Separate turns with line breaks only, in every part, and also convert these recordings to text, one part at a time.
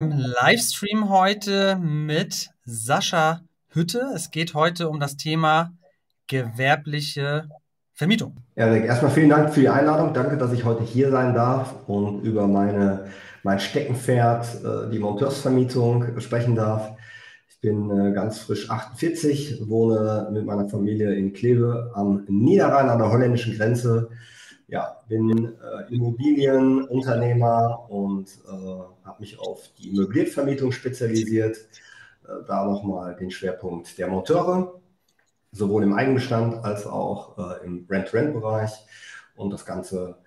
Livestream heute mit Sascha Hütte. Es geht heute um das Thema gewerbliche Vermietung.
Erik, erstmal vielen Dank für die Einladung. Danke, dass ich heute hier sein darf und über meine, mein Steckenpferd, äh, die Monteursvermietung, sprechen darf. Ich bin äh, ganz frisch 48, wohne mit meiner Familie in Kleve am Niederrhein an der holländischen Grenze ja, bin äh, Immobilienunternehmer und äh, habe mich auf die Möbliervermietung spezialisiert. Äh, da nochmal den Schwerpunkt der Monteure, sowohl im Eigenbestand als auch äh, im Rent-Rent-Bereich. Und das Ganze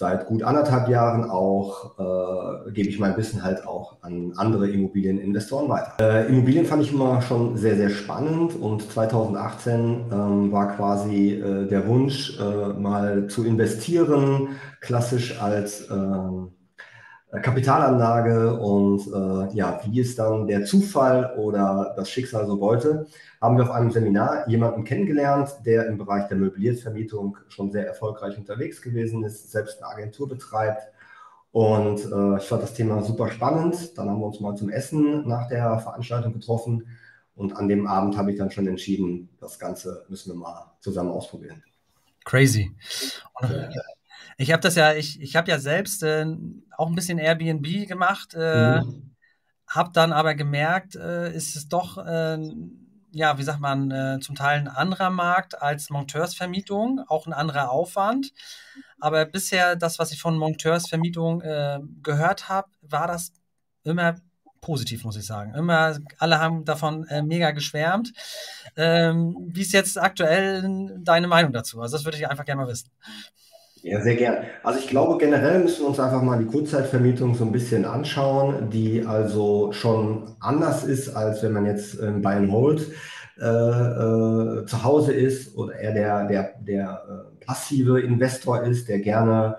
seit gut anderthalb Jahren auch, äh, gebe ich mein Wissen halt auch an andere Immobilieninvestoren weiter. Äh, Immobilien fand ich immer schon sehr, sehr spannend und 2018 ähm, war quasi äh, der Wunsch, äh, mal zu investieren, klassisch als ähm, Kapitalanlage und äh, ja, wie es dann der Zufall oder das Schicksal so wollte, haben wir auf einem Seminar jemanden kennengelernt, der im Bereich der Möbliervermietung schon sehr erfolgreich unterwegs gewesen ist, selbst eine Agentur betreibt. Und äh, ich fand das Thema super spannend. Dann haben wir uns mal zum Essen nach der Veranstaltung getroffen. Und an dem Abend habe ich dann schon entschieden, das Ganze müssen wir mal zusammen ausprobieren.
Crazy. Und, ich habe das ja, ich, ich habe ja selbst äh, auch ein bisschen Airbnb gemacht, äh, mhm. habe dann aber gemerkt, äh, ist es doch, äh, ja, wie sagt man, äh, zum Teil ein anderer Markt als Monteursvermietung, auch ein anderer Aufwand. Aber bisher das, was ich von Monteursvermietung äh, gehört habe, war das immer positiv, muss ich sagen. Immer, alle haben davon äh, mega geschwärmt. Ähm, wie ist jetzt aktuell deine Meinung dazu? Also das würde ich einfach gerne mal wissen.
Ja, sehr gern. Also ich glaube, generell müssen wir uns einfach mal die Kurzzeitvermietung so ein bisschen anschauen, die also schon anders ist, als wenn man jetzt ähm, bei einem Hold äh, äh, zu Hause ist oder eher der, der, der äh, passive Investor ist, der gerne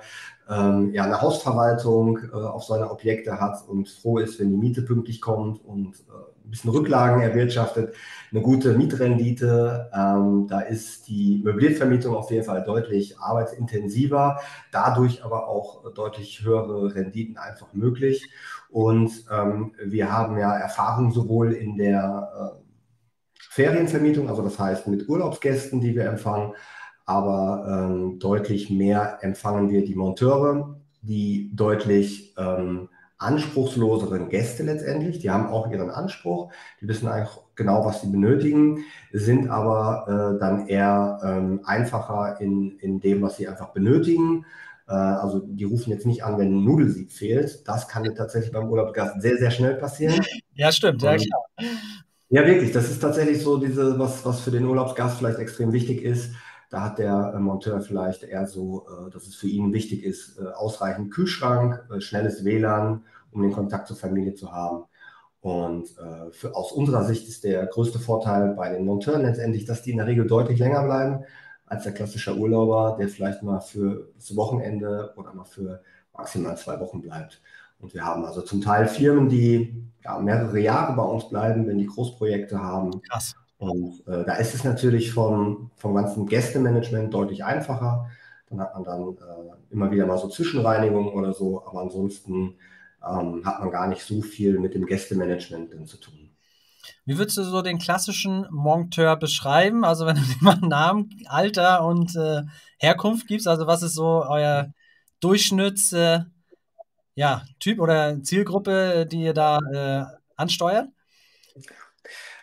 ähm, ja, eine Hausverwaltung äh, auf seine Objekte hat und froh ist, wenn die Miete pünktlich kommt und äh, ein bisschen Rücklagen erwirtschaftet, eine gute Mietrendite. Ähm, da ist die Möbliervermietung auf jeden Fall deutlich arbeitsintensiver, dadurch aber auch deutlich höhere Renditen einfach möglich. Und ähm, wir haben ja Erfahrung sowohl in der äh, Ferienvermietung, also das heißt mit Urlaubsgästen, die wir empfangen, aber ähm, deutlich mehr empfangen wir die Monteure, die deutlich ähm, anspruchsloseren Gäste letztendlich. Die haben auch ihren Anspruch, die wissen eigentlich genau, was sie benötigen, sind aber äh, dann eher ähm, einfacher in, in dem, was sie einfach benötigen. Äh, also die rufen jetzt nicht an, wenn ein Nudelsieb fehlt. Das kann tatsächlich beim Urlaubsgast sehr, sehr schnell passieren.
Ja, stimmt, ja klar.
Ja, wirklich. Das ist tatsächlich so diese, was, was für den Urlaubsgast vielleicht extrem wichtig ist. Da hat der äh, Monteur vielleicht eher so, äh, dass es für ihn wichtig ist, äh, ausreichend Kühlschrank, schnelles WLAN, um den Kontakt zur Familie zu haben. Und für, aus unserer Sicht ist der größte Vorteil bei den Monteuren letztendlich, dass die in der Regel deutlich länger bleiben als der klassische Urlauber, der vielleicht mal für das Wochenende oder mal für maximal zwei Wochen bleibt. Und wir haben also zum Teil Firmen, die ja, mehrere Jahre bei uns bleiben, wenn die Großprojekte haben. Krass. Und äh, da ist es natürlich vom, vom ganzen Gästemanagement deutlich einfacher. Dann hat man dann äh, immer wieder mal so Zwischenreinigungen oder so, aber ansonsten ähm, hat man gar nicht so viel mit dem Gästemanagement zu tun.
Wie würdest du so den klassischen Monteur beschreiben? Also wenn du dir mal Namen, Alter und äh, Herkunft gibst, also was ist so euer Durchschnitts äh, ja, Typ oder Zielgruppe, die ihr da äh, ansteuert?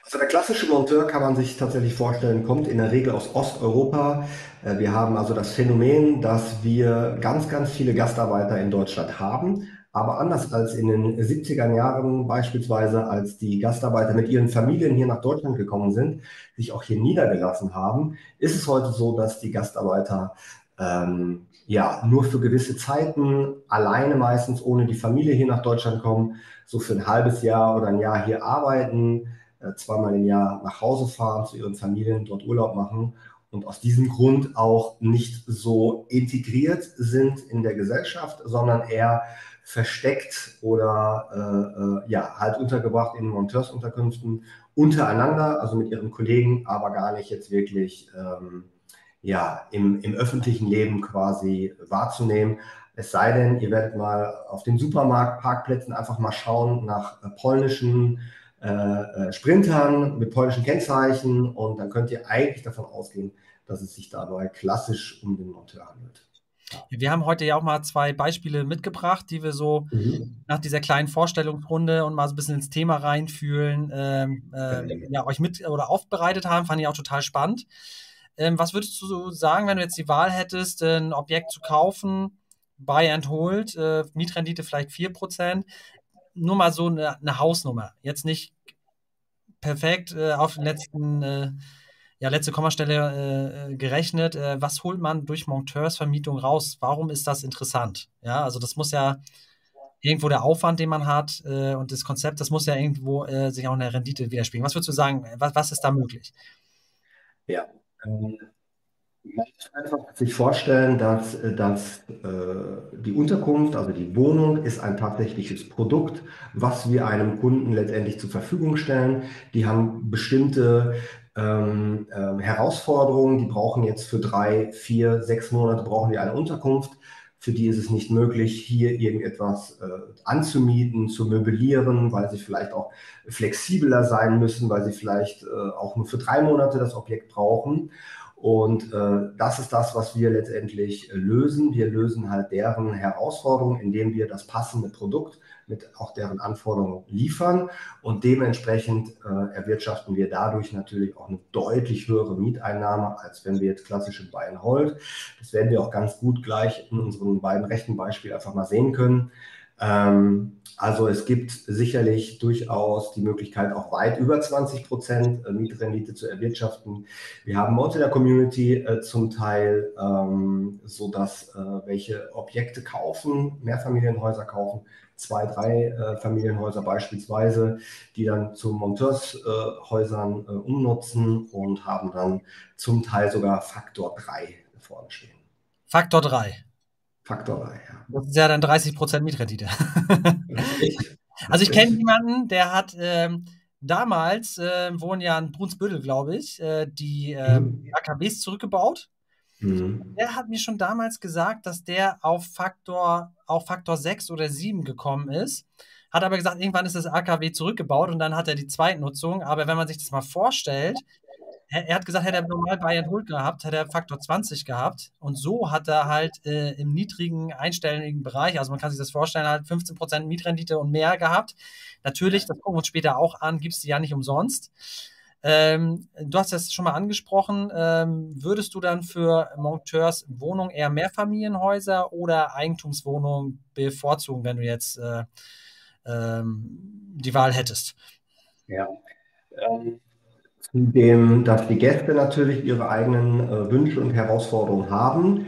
Also der klassische Monteur kann man sich tatsächlich vorstellen, kommt in der Regel aus Osteuropa. Äh, wir haben also das Phänomen, dass wir ganz, ganz viele Gastarbeiter in Deutschland haben. Aber anders als in den 70er Jahren beispielsweise, als die Gastarbeiter mit ihren Familien hier nach Deutschland gekommen sind, sich auch hier niedergelassen haben, ist es heute so, dass die Gastarbeiter ähm, ja nur für gewisse Zeiten alleine meistens ohne die Familie hier nach Deutschland kommen, so für ein halbes Jahr oder ein Jahr hier arbeiten, zweimal im Jahr nach Hause fahren, zu ihren Familien, dort Urlaub machen und aus diesem Grund auch nicht so integriert sind in der Gesellschaft, sondern eher versteckt oder äh, äh, ja halt untergebracht in Monteursunterkünften untereinander, also mit ihren Kollegen, aber gar nicht jetzt wirklich ähm, ja im, im öffentlichen Leben quasi wahrzunehmen. Es sei denn, ihr werdet mal auf den Supermarktparkplätzen einfach mal schauen nach äh, polnischen äh, äh, Sprintern mit polnischen Kennzeichen und dann könnt ihr eigentlich davon ausgehen, dass es sich dabei klassisch um den Monteur handelt.
Wir haben heute ja auch mal zwei Beispiele mitgebracht, die wir so mhm. nach dieser kleinen Vorstellungsrunde und mal so ein bisschen ins Thema reinfühlen, ähm, äh, ja, euch mit oder aufbereitet haben. Fand ich auch total spannend. Ähm, was würdest du sagen, wenn du jetzt die Wahl hättest, ein Objekt zu kaufen, Buy and Hold, äh, Mietrendite vielleicht 4%, nur mal so eine, eine Hausnummer. Jetzt nicht perfekt äh, auf den letzten äh, ja, letzte Kommastelle äh, gerechnet. Äh, was holt man durch Monteursvermietung raus? Warum ist das interessant? Ja, also das muss ja irgendwo der Aufwand, den man hat äh, und das Konzept, das muss ja irgendwo äh, sich auch in der Rendite widerspiegeln. Was würdest du sagen, was, was ist da möglich?
Ja, ähm, einfach sich vorstellen, dass, dass äh, die Unterkunft, also die Wohnung, ist ein tatsächliches Produkt, was wir einem Kunden letztendlich zur Verfügung stellen. Die haben bestimmte ähm, äh, Herausforderungen. Die brauchen jetzt für drei, vier, sechs Monate brauchen die eine Unterkunft. Für die ist es nicht möglich, hier irgendetwas äh, anzumieten, zu möblieren, weil sie vielleicht auch flexibler sein müssen, weil sie vielleicht äh, auch nur für drei Monate das Objekt brauchen. Und äh, das ist das, was wir letztendlich lösen. Wir lösen halt deren Herausforderungen, indem wir das passende Produkt mit auch deren Anforderungen liefern. Und dementsprechend äh, erwirtschaften wir dadurch natürlich auch eine deutlich höhere Mieteinnahme, als wenn wir jetzt klassische Buy and Hold. Das werden wir auch ganz gut gleich in unseren beiden rechten Beispielen einfach mal sehen können. Ähm, also es gibt sicherlich durchaus die Möglichkeit, auch weit über 20 Prozent äh, Mietrendite zu erwirtschaften. Wir haben bei uns in der Community äh, zum Teil ähm, so, dass äh, welche Objekte kaufen, Mehrfamilienhäuser kaufen, zwei, drei Familienhäuser beispielsweise, die dann zu Monteurshäusern umnutzen und haben dann zum Teil sogar Faktor 3 vorne stehen.
Faktor 3.
Faktor 3, ja.
Das ist ja dann 30 Prozent Mietrendite. also ich kenne jemanden, der hat ähm, damals, äh, wohnen ja in Brunsbüttel, glaube ich, äh, die äh, mhm. AKWs zurückgebaut Mhm. Der hat mir schon damals gesagt, dass der auf Faktor, auf Faktor 6 oder 7 gekommen ist. Hat aber gesagt, irgendwann ist das AKW zurückgebaut und dann hat er die Zweitnutzung. Aber wenn man sich das mal vorstellt, er, er hat gesagt, hätte er normal Bayern Hold gehabt, hätte er Faktor 20 gehabt. Und so hat er halt äh, im niedrigen einstelligen Bereich, also man kann sich das vorstellen, halt 15% Mietrendite und mehr gehabt. Natürlich, das gucken wir uns später auch an, gibt es die ja nicht umsonst. Ähm, du hast das schon mal angesprochen. Ähm, würdest du dann für Monteurs Wohnung eher Mehrfamilienhäuser oder Eigentumswohnungen bevorzugen, wenn du jetzt äh, ähm, die Wahl hättest?
Ja. Ähm, zudem, dass die Gäste natürlich ihre eigenen äh, Wünsche und Herausforderungen haben,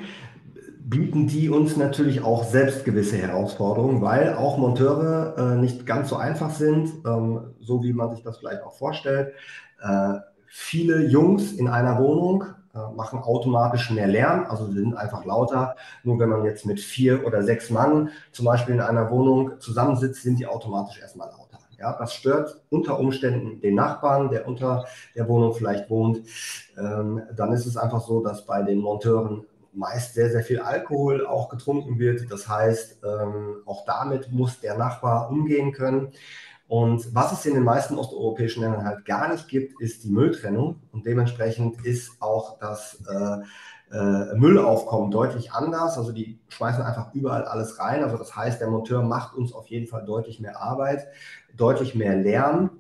bieten die uns natürlich auch selbst gewisse Herausforderungen, weil auch Monteure äh, nicht ganz so einfach sind, ähm, so wie man sich das vielleicht auch vorstellt. Äh, viele Jungs in einer Wohnung äh, machen automatisch mehr Lärm, also sind einfach lauter. Nur wenn man jetzt mit vier oder sechs Mann zum Beispiel in einer Wohnung zusammensitzt, sind die automatisch erstmal lauter. Ja, das stört unter Umständen den Nachbarn, der unter der Wohnung vielleicht wohnt. Ähm, dann ist es einfach so, dass bei den Monteuren meist sehr, sehr viel Alkohol auch getrunken wird. Das heißt, ähm, auch damit muss der Nachbar umgehen können. Und was es in den meisten osteuropäischen Ländern halt gar nicht gibt, ist die Mülltrennung. Und dementsprechend ist auch das äh, äh, Müllaufkommen deutlich anders. Also die schmeißen einfach überall alles rein. Also das heißt, der Monteur macht uns auf jeden Fall deutlich mehr Arbeit, deutlich mehr Lärm.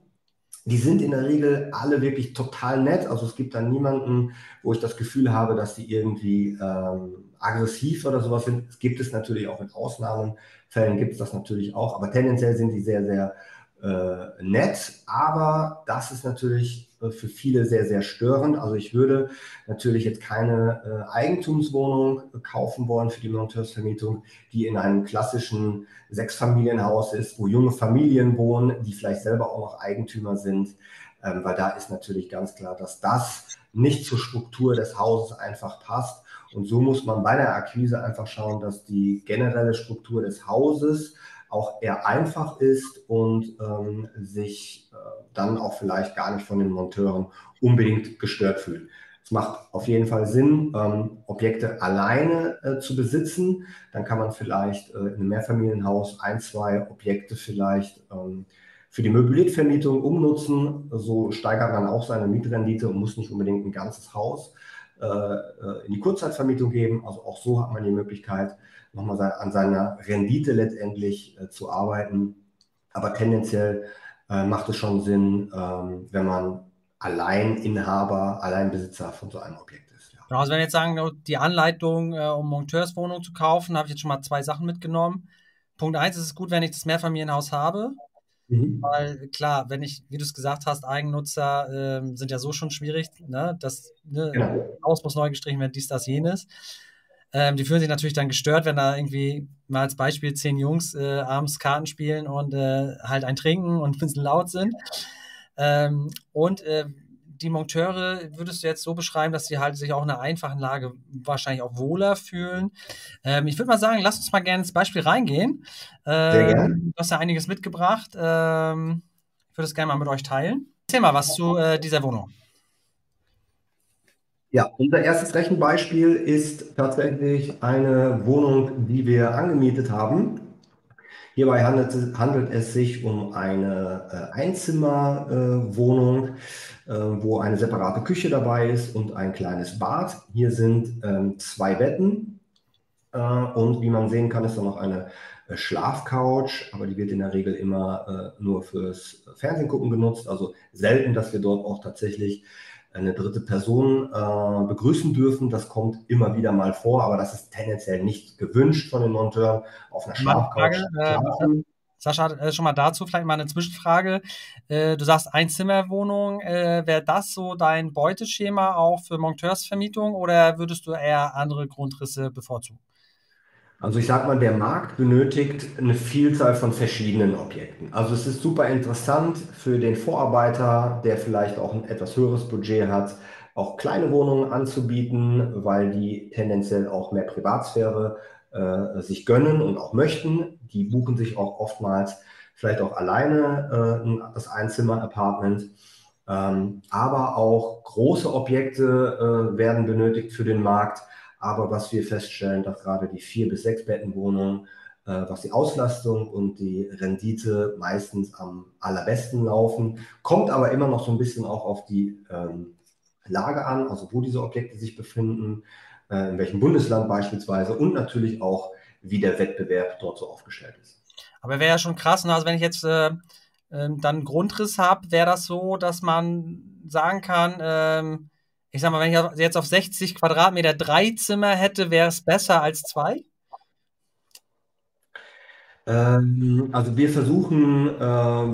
Die sind in der Regel alle wirklich total nett. Also es gibt dann niemanden, wo ich das Gefühl habe, dass die irgendwie ähm, aggressiv oder sowas sind. Es gibt es natürlich auch in Ausnahmefällen, gibt es das natürlich auch. Aber tendenziell sind die sehr, sehr äh, nett, aber das ist natürlich für viele sehr, sehr störend. Also ich würde natürlich jetzt keine äh, Eigentumswohnung kaufen wollen für die Monteursvermietung, die in einem klassischen Sechsfamilienhaus ist, wo junge Familien wohnen, die vielleicht selber auch noch Eigentümer sind, ähm, weil da ist natürlich ganz klar, dass das nicht zur Struktur des Hauses einfach passt. Und so muss man bei der Akquise einfach schauen, dass die generelle Struktur des Hauses auch eher einfach ist und ähm, sich äh, dann auch vielleicht gar nicht von den Monteuren unbedingt gestört fühlt. Es macht auf jeden Fall Sinn, ähm, Objekte alleine äh, zu besitzen. Dann kann man vielleicht äh, in einem Mehrfamilienhaus ein, zwei Objekte vielleicht ähm, für die Möbliertvermietung umnutzen. So steigert man auch seine Mietrendite und muss nicht unbedingt ein ganzes Haus in die Kurzzeitvermietung geben. Also auch so hat man die Möglichkeit, nochmal an seiner Rendite letztendlich äh, zu arbeiten. Aber tendenziell äh, macht es schon Sinn, ähm, wenn man Alleininhaber, Alleinbesitzer von so einem Objekt ist.
Genau, also wenn wir jetzt sagen, die Anleitung, äh, um Monteurswohnung zu kaufen, habe ich jetzt schon mal zwei Sachen mitgenommen. Punkt eins ist es gut, wenn ich das Mehrfamilienhaus habe. Mhm. Weil klar, wenn ich, wie du es gesagt hast, Eigennutzer äh, sind ja so schon schwierig. Ne? Das ne, genau. Haus muss neu gestrichen werden, dies, das, jenes. Ähm, die fühlen sich natürlich dann gestört, wenn da irgendwie mal als Beispiel zehn Jungs äh, abends Karten spielen und äh, halt ein trinken und ein bisschen laut sind. Ähm, und äh, die Monteure würdest du jetzt so beschreiben, dass sie halt sich auch in einer einfachen Lage wahrscheinlich auch wohler fühlen. Ähm, ich würde mal sagen, lass uns mal gerne ins Beispiel reingehen. Ähm, Sehr gerne. Du hast ja einiges mitgebracht. Ähm, ich würde es gerne mal mit euch teilen. Erzähl mal was zu äh, dieser Wohnung.
Ja, unser erstes Rechenbeispiel ist tatsächlich eine Wohnung, die wir angemietet haben. Hierbei handelt es, handelt es sich um eine äh, Einzimmerwohnung, äh, wo eine separate Küche dabei ist und ein kleines Bad. Hier sind ähm, zwei Betten äh, und wie man sehen kann, ist da noch eine äh, Schlafcouch, aber die wird in der Regel immer äh, nur fürs Fernsehen gucken genutzt. Also selten, dass wir dort auch tatsächlich eine dritte Person äh, begrüßen dürfen. Das kommt immer wieder mal vor, aber das ist tendenziell nicht gewünscht von den Monteuren auf einer Schlafcouch.
Äh, Sascha, äh, schon mal dazu vielleicht mal eine Zwischenfrage. Äh, du sagst Einzimmerwohnung. Äh, Wäre das so dein Beuteschema auch für Monteursvermietung oder würdest du eher andere Grundrisse bevorzugen?
Also ich sage mal, der Markt benötigt eine Vielzahl von verschiedenen Objekten. Also es ist super interessant für den Vorarbeiter, der vielleicht auch ein etwas höheres Budget hat, auch kleine Wohnungen anzubieten, weil die tendenziell auch mehr Privatsphäre äh, sich gönnen und auch möchten. Die buchen sich auch oftmals vielleicht auch alleine äh, das Einzimmer-Apartment. Ähm, aber auch große Objekte äh, werden benötigt für den Markt aber was wir feststellen, dass gerade die vier bis sechs Bettenwohnungen, äh, was die Auslastung und die Rendite meistens am allerbesten laufen, kommt aber immer noch so ein bisschen auch auf die ähm, Lage an, also wo diese Objekte sich befinden, in welchem Bundesland beispielsweise und natürlich auch, wie der Wettbewerb dort so aufgestellt ist.
Aber wäre ja schon krass, ne? also wenn ich jetzt äh, äh, dann einen Grundriss habe, wäre das so, dass man sagen kann, ähm, ich sag mal, wenn ich jetzt auf 60 Quadratmeter drei Zimmer hätte, wäre es besser als zwei?
Ähm, also wir versuchen äh,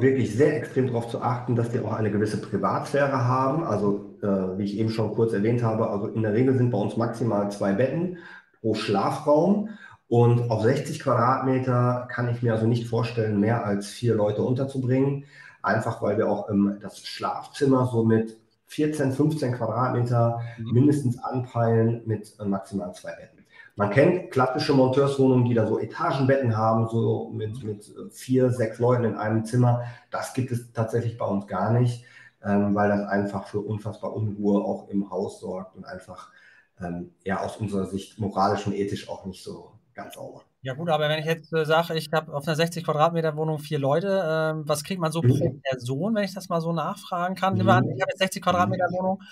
wirklich sehr extrem darauf zu achten, dass die auch eine gewisse Privatsphäre haben. Also äh, wie ich eben schon kurz erwähnt habe, also in der Regel sind bei uns maximal zwei Betten pro Schlafraum. Und auf 60 Quadratmeter kann ich mir also nicht vorstellen, mehr als vier Leute unterzubringen. Einfach weil wir auch das Schlafzimmer so mit 14, 15 Quadratmeter mhm. mindestens anpeilen mit äh, maximal zwei Betten. Man kennt klassische Monteurswohnungen, die da so Etagenbetten haben, so mit, mit vier, sechs Leuten in einem Zimmer. Das gibt es tatsächlich bei uns gar nicht, ähm, weil das einfach für unfassbar Unruhe auch im Haus sorgt und einfach ähm, ja aus unserer Sicht moralisch und ethisch auch nicht so ganz sauber.
Ja gut, aber wenn ich jetzt äh, sage, ich habe auf einer 60 Quadratmeter Wohnung vier Leute, äh, was kriegt man so mhm. pro Person, wenn ich das mal so nachfragen kann? Mhm. An, ich habe jetzt 60 Quadratmeter Wohnung,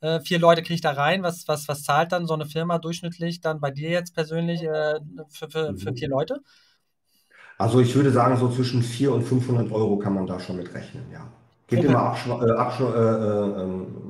äh, vier Leute kriege ich da rein. Was, was, was zahlt dann so eine Firma durchschnittlich dann bei dir jetzt persönlich äh, für, für, für vier Leute?
Also ich würde sagen, so zwischen 400 und 500 Euro kann man da schon mit rechnen, ja. Gibt okay. immer Absch äh, Absch äh, äh, ähm,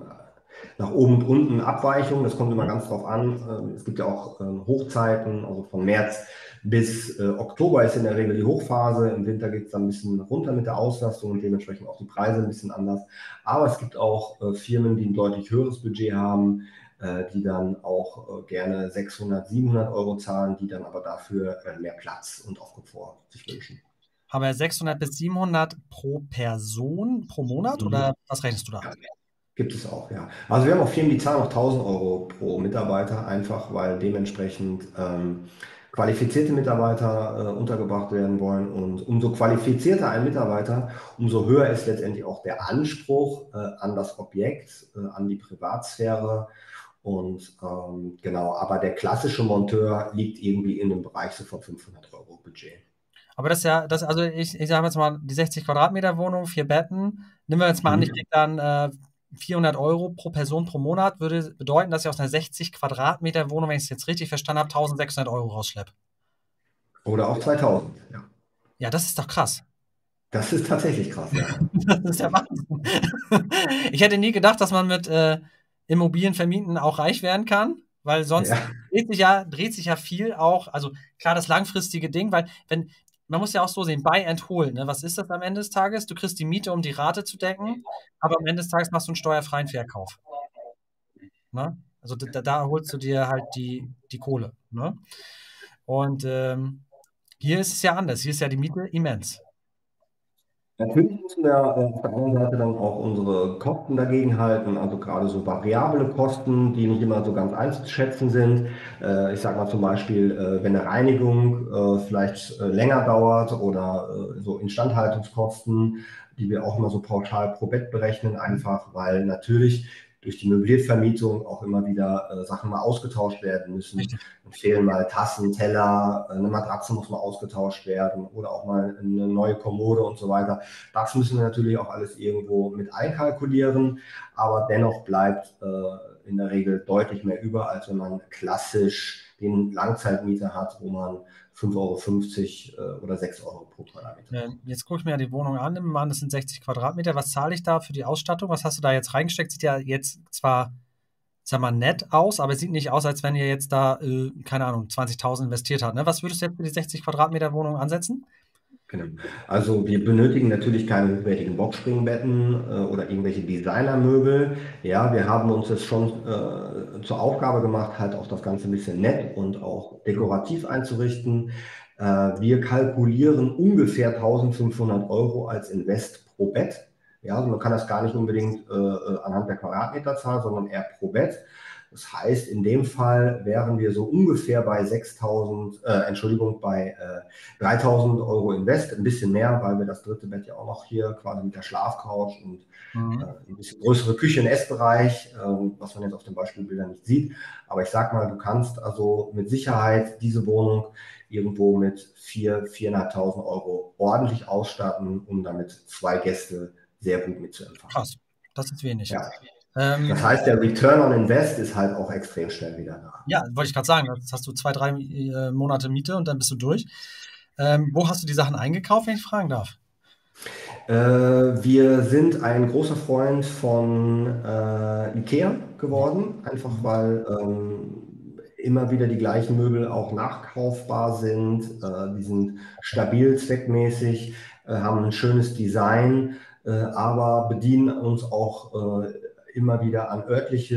nach oben und unten Abweichungen, das kommt immer ganz drauf an. Ähm, es gibt ja auch ähm, Hochzeiten, also von März bis äh, Oktober ist in der Regel die Hochphase. Im Winter geht es dann ein bisschen runter mit der Auslastung und dementsprechend auch die Preise ein bisschen anders. Aber es gibt auch äh, Firmen, die ein deutlich höheres Budget haben, äh, die dann auch gerne 600, 700 Euro zahlen, die dann aber dafür mehr Platz und auch Komfort sich wünschen.
Aber 600 bis 700 pro Person pro Monat mhm. oder was rechnest du da? Ja,
gibt es auch, ja. Also wir haben auch Firmen, die zahlen auch 1000 Euro pro Mitarbeiter, einfach weil dementsprechend ähm, qualifizierte Mitarbeiter äh, untergebracht werden wollen. Und umso qualifizierter ein Mitarbeiter, umso höher ist letztendlich auch der Anspruch äh, an das Objekt, äh, an die Privatsphäre Und ähm, genau, aber der klassische Monteur liegt irgendwie in dem Bereich so von 500 Euro Budget.
Aber das ist ja, das, also ich, ich sage jetzt mal, die 60 Quadratmeter Wohnung, vier Betten, nehmen wir jetzt mal mhm. an, ich kriege dann äh, 400 Euro pro Person pro Monat, würde bedeuten, dass ich aus einer 60 Quadratmeter Wohnung, wenn ich es jetzt richtig verstanden habe, 1600 Euro rausschleppe.
Oder auch 2000, ja.
Ja, das ist doch krass.
Das ist tatsächlich krass, ja.
das ist ja Wahnsinn. ich hätte nie gedacht, dass man mit äh, Immobilien vermieten auch reich werden kann, weil sonst ja. dreht, sich ja, dreht sich ja viel auch, also klar das langfristige Ding, weil wenn, man muss ja auch so sehen, buy and hold, ne? was ist das am Ende des Tages? Du kriegst die Miete, um die Rate zu decken, aber am Ende des Tages machst du einen steuerfreien Verkauf. Ne? Also da, da, holst du dir halt die, die Kohle. Ne? Und ähm, hier ist es ja anders, hier ist ja die Miete immens.
Natürlich müssen wir äh, auf der anderen Seite dann auch unsere Kosten dagegen halten, also gerade so variable Kosten, die nicht immer so ganz einzuschätzen sind. Äh, ich sage mal zum Beispiel, äh, wenn eine Reinigung vielleicht länger dauert oder so Instandhaltungskosten, die wir auch immer so pauschal pro Bett berechnen, einfach weil natürlich durch die Möbliervermietung auch immer wieder äh, Sachen mal ausgetauscht werden müssen. Dann fehlen mal Tassen, Teller, eine Matratze muss mal ausgetauscht werden oder auch mal eine neue Kommode und so weiter. Das müssen wir natürlich auch alles irgendwo mit einkalkulieren, aber dennoch bleibt äh, in der Regel deutlich mehr über, als wenn man klassisch den Langzeitmieter hat, wo man 5,50 Euro äh, oder 6 Euro pro Quadratmeter.
Jetzt gucke ich mir ja die Wohnung an, im Mann, das sind 60 Quadratmeter. Was zahle ich da für die Ausstattung? Was hast du da jetzt reingesteckt? Sieht ja jetzt zwar, sag mal, nett aus, aber sieht nicht aus, als wenn ihr jetzt da, äh, keine Ahnung, 20.000 investiert habt. Ne? Was würdest du jetzt für die 60 Quadratmeter Wohnung ansetzen?
Genau. Also wir benötigen natürlich keine hochwertigen Boxspringbetten äh, oder irgendwelche Designermöbel. Ja, wir haben uns das schon äh, zur Aufgabe gemacht, halt auch das Ganze ein bisschen nett und auch dekorativ einzurichten. Äh, wir kalkulieren ungefähr 1500 Euro als Invest pro Bett. Ja, also man kann das gar nicht unbedingt äh, äh, anhand der Quadratmeterzahl, sondern eher pro Bett. Das heißt, in dem Fall wären wir so ungefähr bei 6.000, äh, Entschuldigung, bei äh, 3.000 Euro Invest, ein bisschen mehr, weil wir das dritte Bett ja auch noch hier quasi mit der Schlafcouch und mhm. äh, ein bisschen größere Küche und Essbereich, äh, was man jetzt auf den Beispielbildern nicht sieht. Aber ich sag mal, du kannst also mit Sicherheit diese Wohnung irgendwo mit 4.000, 4.500 Euro ordentlich ausstatten, um damit zwei Gäste sehr gut mitzuempfangen.
Krass, das ist wenig.
Ja. Ähm, das heißt, der Return on Invest ist halt auch extrem schnell wieder da.
Ja, wollte ich gerade sagen. Jetzt hast du zwei, drei äh, Monate Miete und dann bist du durch. Ähm, wo hast du die Sachen eingekauft, wenn ich fragen darf?
Äh, wir sind ein großer Freund von äh, Ikea geworden, einfach weil ähm, immer wieder die gleichen Möbel auch nachkaufbar sind. Äh, die sind stabil, zweckmäßig, äh, haben ein schönes Design, aber bedienen uns auch immer wieder an örtliche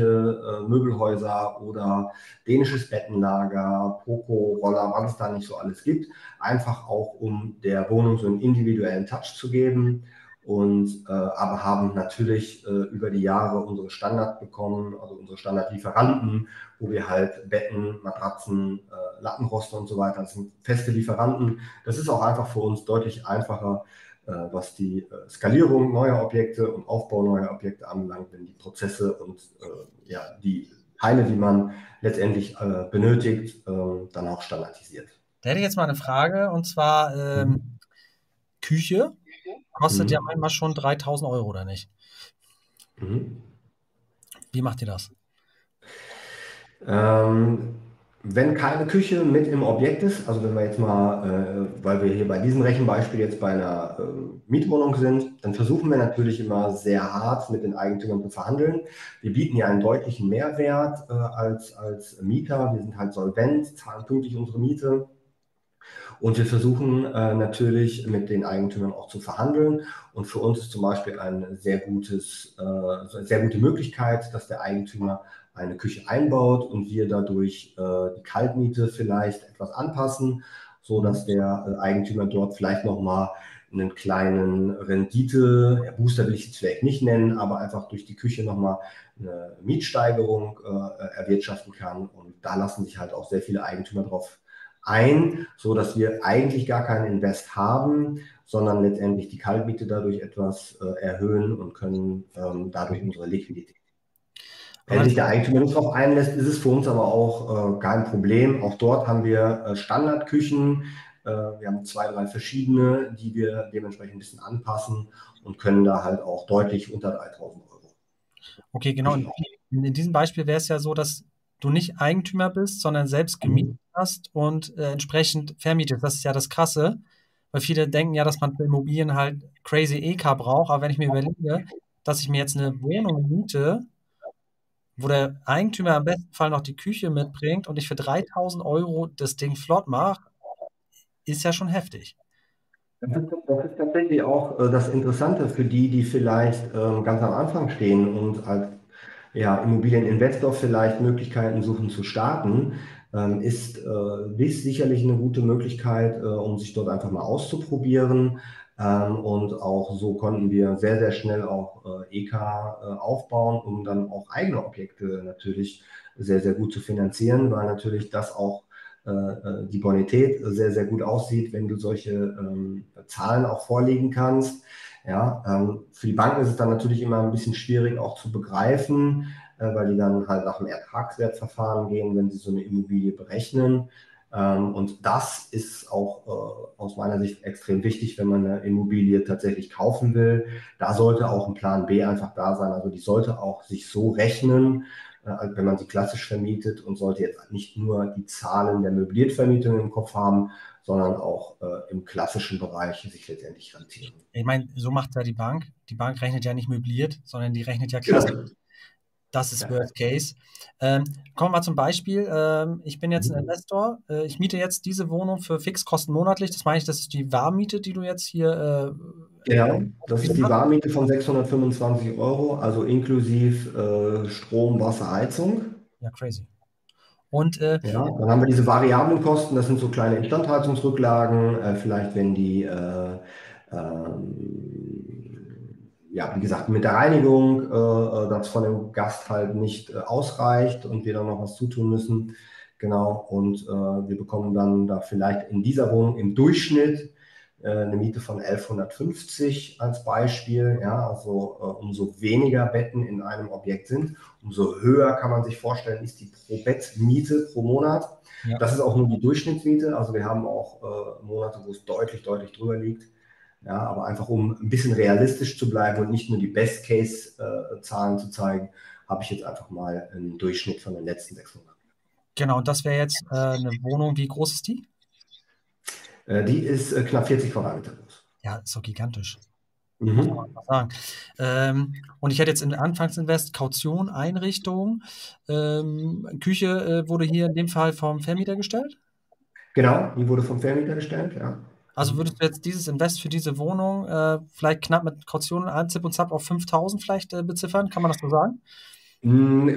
äh, Möbelhäuser oder dänisches Bettenlager, Poco-Roller, was es da nicht so alles gibt, einfach auch um der Wohnung so einen individuellen Touch zu geben. Und äh, aber haben natürlich äh, über die Jahre unsere Standard bekommen, also unsere Standardlieferanten, wo wir halt Betten, Matratzen, äh, Lattenroste und so weiter, das sind feste Lieferanten. Das ist auch einfach für uns deutlich einfacher, was die äh, Skalierung neuer Objekte und Aufbau neuer Objekte anbelangt, wenn die Prozesse und äh, ja, die Teile, die man letztendlich benötigt, ähm, dann auch standardisiert.
Da hätte ich jetzt mal eine Frage und zwar ähm. Küche kostet mhm. ja manchmal schon 3000 Euro, oder nicht? Mhm. Wie macht ihr das?
Ähm, wenn keine Küche mit im Objekt ist, also wenn wir jetzt mal, äh, weil wir hier bei diesem Rechenbeispiel jetzt bei einer äh, Mietwohnung sind, dann versuchen wir natürlich immer sehr hart mit den Eigentümern zu verhandeln. Wir bieten ja einen deutlichen Mehrwert äh, als, als Mieter. Wir sind halt solvent, zahlen pünktlich unsere Miete. Und wir versuchen äh, natürlich mit den Eigentümern auch zu verhandeln. Und für uns ist zum Beispiel eine sehr, gutes, äh, sehr gute Möglichkeit, dass der Eigentümer eine Küche einbaut und wir dadurch äh, die Kaltmiete vielleicht etwas anpassen, so dass der äh, Eigentümer dort vielleicht nochmal einen kleinen Rendite, Booster will ich jetzt vielleicht nicht nennen, aber einfach durch die Küche nochmal eine Mietsteigerung äh, erwirtschaften kann. Und da lassen sich halt auch sehr viele Eigentümer drauf ein, so dass wir eigentlich gar keinen Invest haben, sondern letztendlich die Kaltmiete dadurch etwas äh, erhöhen und können ähm, dadurch unsere Liquidität Wenn sich der Eigentümer nicht darauf einlässt, ist es für uns aber auch äh, kein Problem. Auch dort haben wir äh, Standardküchen. Äh, wir haben zwei, drei verschiedene, die wir dementsprechend ein bisschen anpassen und können da halt auch deutlich unter 3000 Euro.
Okay, genau. In, in diesem Beispiel wäre es ja so, dass du nicht Eigentümer bist, sondern selbst gemietet hast und äh, entsprechend vermietet. Das ist ja das Krasse, weil viele denken ja, dass man für Immobilien halt crazy EK braucht. Aber wenn ich mir überlege, dass ich mir jetzt eine Wohnung miete, wo der Eigentümer am besten Fall noch die Küche mitbringt und ich für 3000 Euro das Ding flott mache, ist ja schon heftig.
Das ist, das ist tatsächlich auch äh, das Interessante für die, die vielleicht ähm, ganz am Anfang stehen und als ja, Immobilieninvestor vielleicht Möglichkeiten suchen zu starten, ähm, ist äh, dies sicherlich eine gute Möglichkeit, äh, um sich dort einfach mal auszuprobieren. Ähm, und auch so konnten wir sehr, sehr schnell auch äh, EK äh, aufbauen, um dann auch eigene Objekte natürlich sehr, sehr gut zu finanzieren, weil natürlich das auch äh, die Bonität sehr, sehr gut aussieht, wenn du solche ähm, Zahlen auch vorlegen kannst. Ja, ähm, für die Banken ist es dann natürlich immer ein bisschen schwierig auch zu begreifen, weil die dann halt nach dem Ertragswertverfahren gehen, wenn sie so eine Immobilie berechnen. Ähm, und das ist auch äh, aus meiner Sicht extrem wichtig, wenn man eine Immobilie tatsächlich kaufen will. Da sollte auch ein Plan B einfach da sein. Also die sollte auch sich so rechnen, äh, wenn man sie klassisch vermietet und sollte jetzt nicht nur die Zahlen der Möbliertvermietung im Kopf haben, sondern auch äh, im klassischen Bereich sich letztendlich rentieren.
Ich meine, so macht ja die Bank. Die Bank rechnet ja nicht möbliert, sondern die rechnet ja klassisch. Genau. Das ist ja. Worst Case. Ähm, kommen wir zum Beispiel. Ähm, ich bin jetzt ein mhm. Investor. Äh, ich miete jetzt diese Wohnung für Fixkosten monatlich. Das meine ich, das ist die Warmmiete, die du jetzt hier.
Äh, ja, das ist die Warmmiete von 625 Euro, also inklusive äh, Strom, Wasser, Heizung.
Ja, crazy. Und, äh,
ja, dann haben wir diese variablen Kosten, das sind so kleine Instandhaltungsrücklagen, äh, vielleicht wenn die äh, ähm, ja, wie gesagt, mit der Reinigung, äh, äh, das von dem Gast halt nicht äh, ausreicht und wir dann noch was zutun müssen. Genau, und äh, wir bekommen dann da vielleicht in dieser Wohnung im Durchschnitt äh, eine Miete von 1150 als Beispiel. Ja, also äh, umso weniger Betten in einem Objekt sind, umso höher kann man sich vorstellen, ist die pro Bett Miete pro Monat. Ja. Das ist auch nur die Durchschnittsmiete. Also wir haben auch Monate, wo es deutlich, deutlich drüber liegt. Ja, aber einfach um ein bisschen realistisch zu bleiben und nicht nur die Best-Case-Zahlen zu zeigen, habe ich jetzt einfach mal einen Durchschnitt von den letzten sechs Monaten.
Genau, und das wäre jetzt äh, eine Wohnung. Wie groß ist die?
Äh, die ist äh, knapp 40 Quadratmeter groß.
Ja, ist doch gigantisch. Mhm. sagen. Ähm, und ich hätte jetzt im Anfangsinvest Kaution, Einrichtung, ähm, Küche äh, wurde hier in dem Fall vom Vermieter gestellt?
Genau, die wurde vom Vermieter gestellt, ja.
Also würdest du jetzt dieses Invest für diese Wohnung äh, vielleicht knapp mit Kaution, Zip und Zap auf 5000 vielleicht äh, beziffern? Kann man das so sagen?
Mm,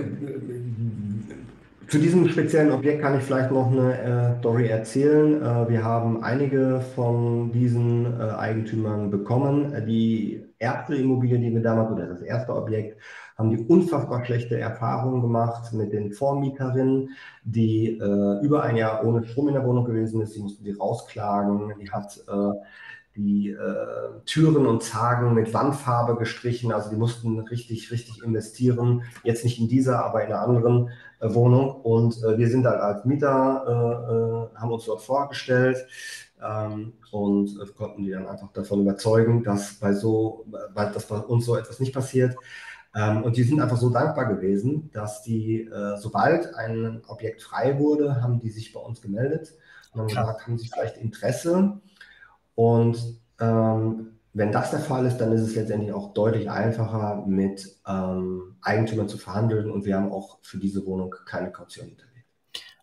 zu diesem speziellen Objekt kann ich vielleicht noch eine äh, Story erzählen. Äh, wir haben einige von diesen äh, Eigentümern bekommen. Die erste Immobilie, die wir damals, oder das erste Objekt, haben die unfassbar schlechte Erfahrungen gemacht mit den Vormieterinnen, die äh, über ein Jahr ohne Strom in der Wohnung gewesen ist. Die mussten die rausklagen. Die hat äh, die äh, Türen und Zagen mit Wandfarbe gestrichen. Also die mussten richtig, richtig investieren. Jetzt nicht in dieser, aber in einer anderen äh, Wohnung. Und äh, wir sind dann als Mieter, äh, äh, haben uns dort vorgestellt ähm, und konnten die dann einfach davon überzeugen, dass bei so, dass bei uns so etwas nicht passiert. Ähm, und die sind einfach so dankbar gewesen, dass die, äh, sobald ein Objekt frei wurde, haben die sich bei uns gemeldet und haben gesagt, haben sie vielleicht Interesse. Und ähm, wenn das der Fall ist, dann ist es letztendlich auch deutlich einfacher, mit ähm, Eigentümern zu verhandeln und wir haben auch für diese Wohnung keine Kaution hinterlegt.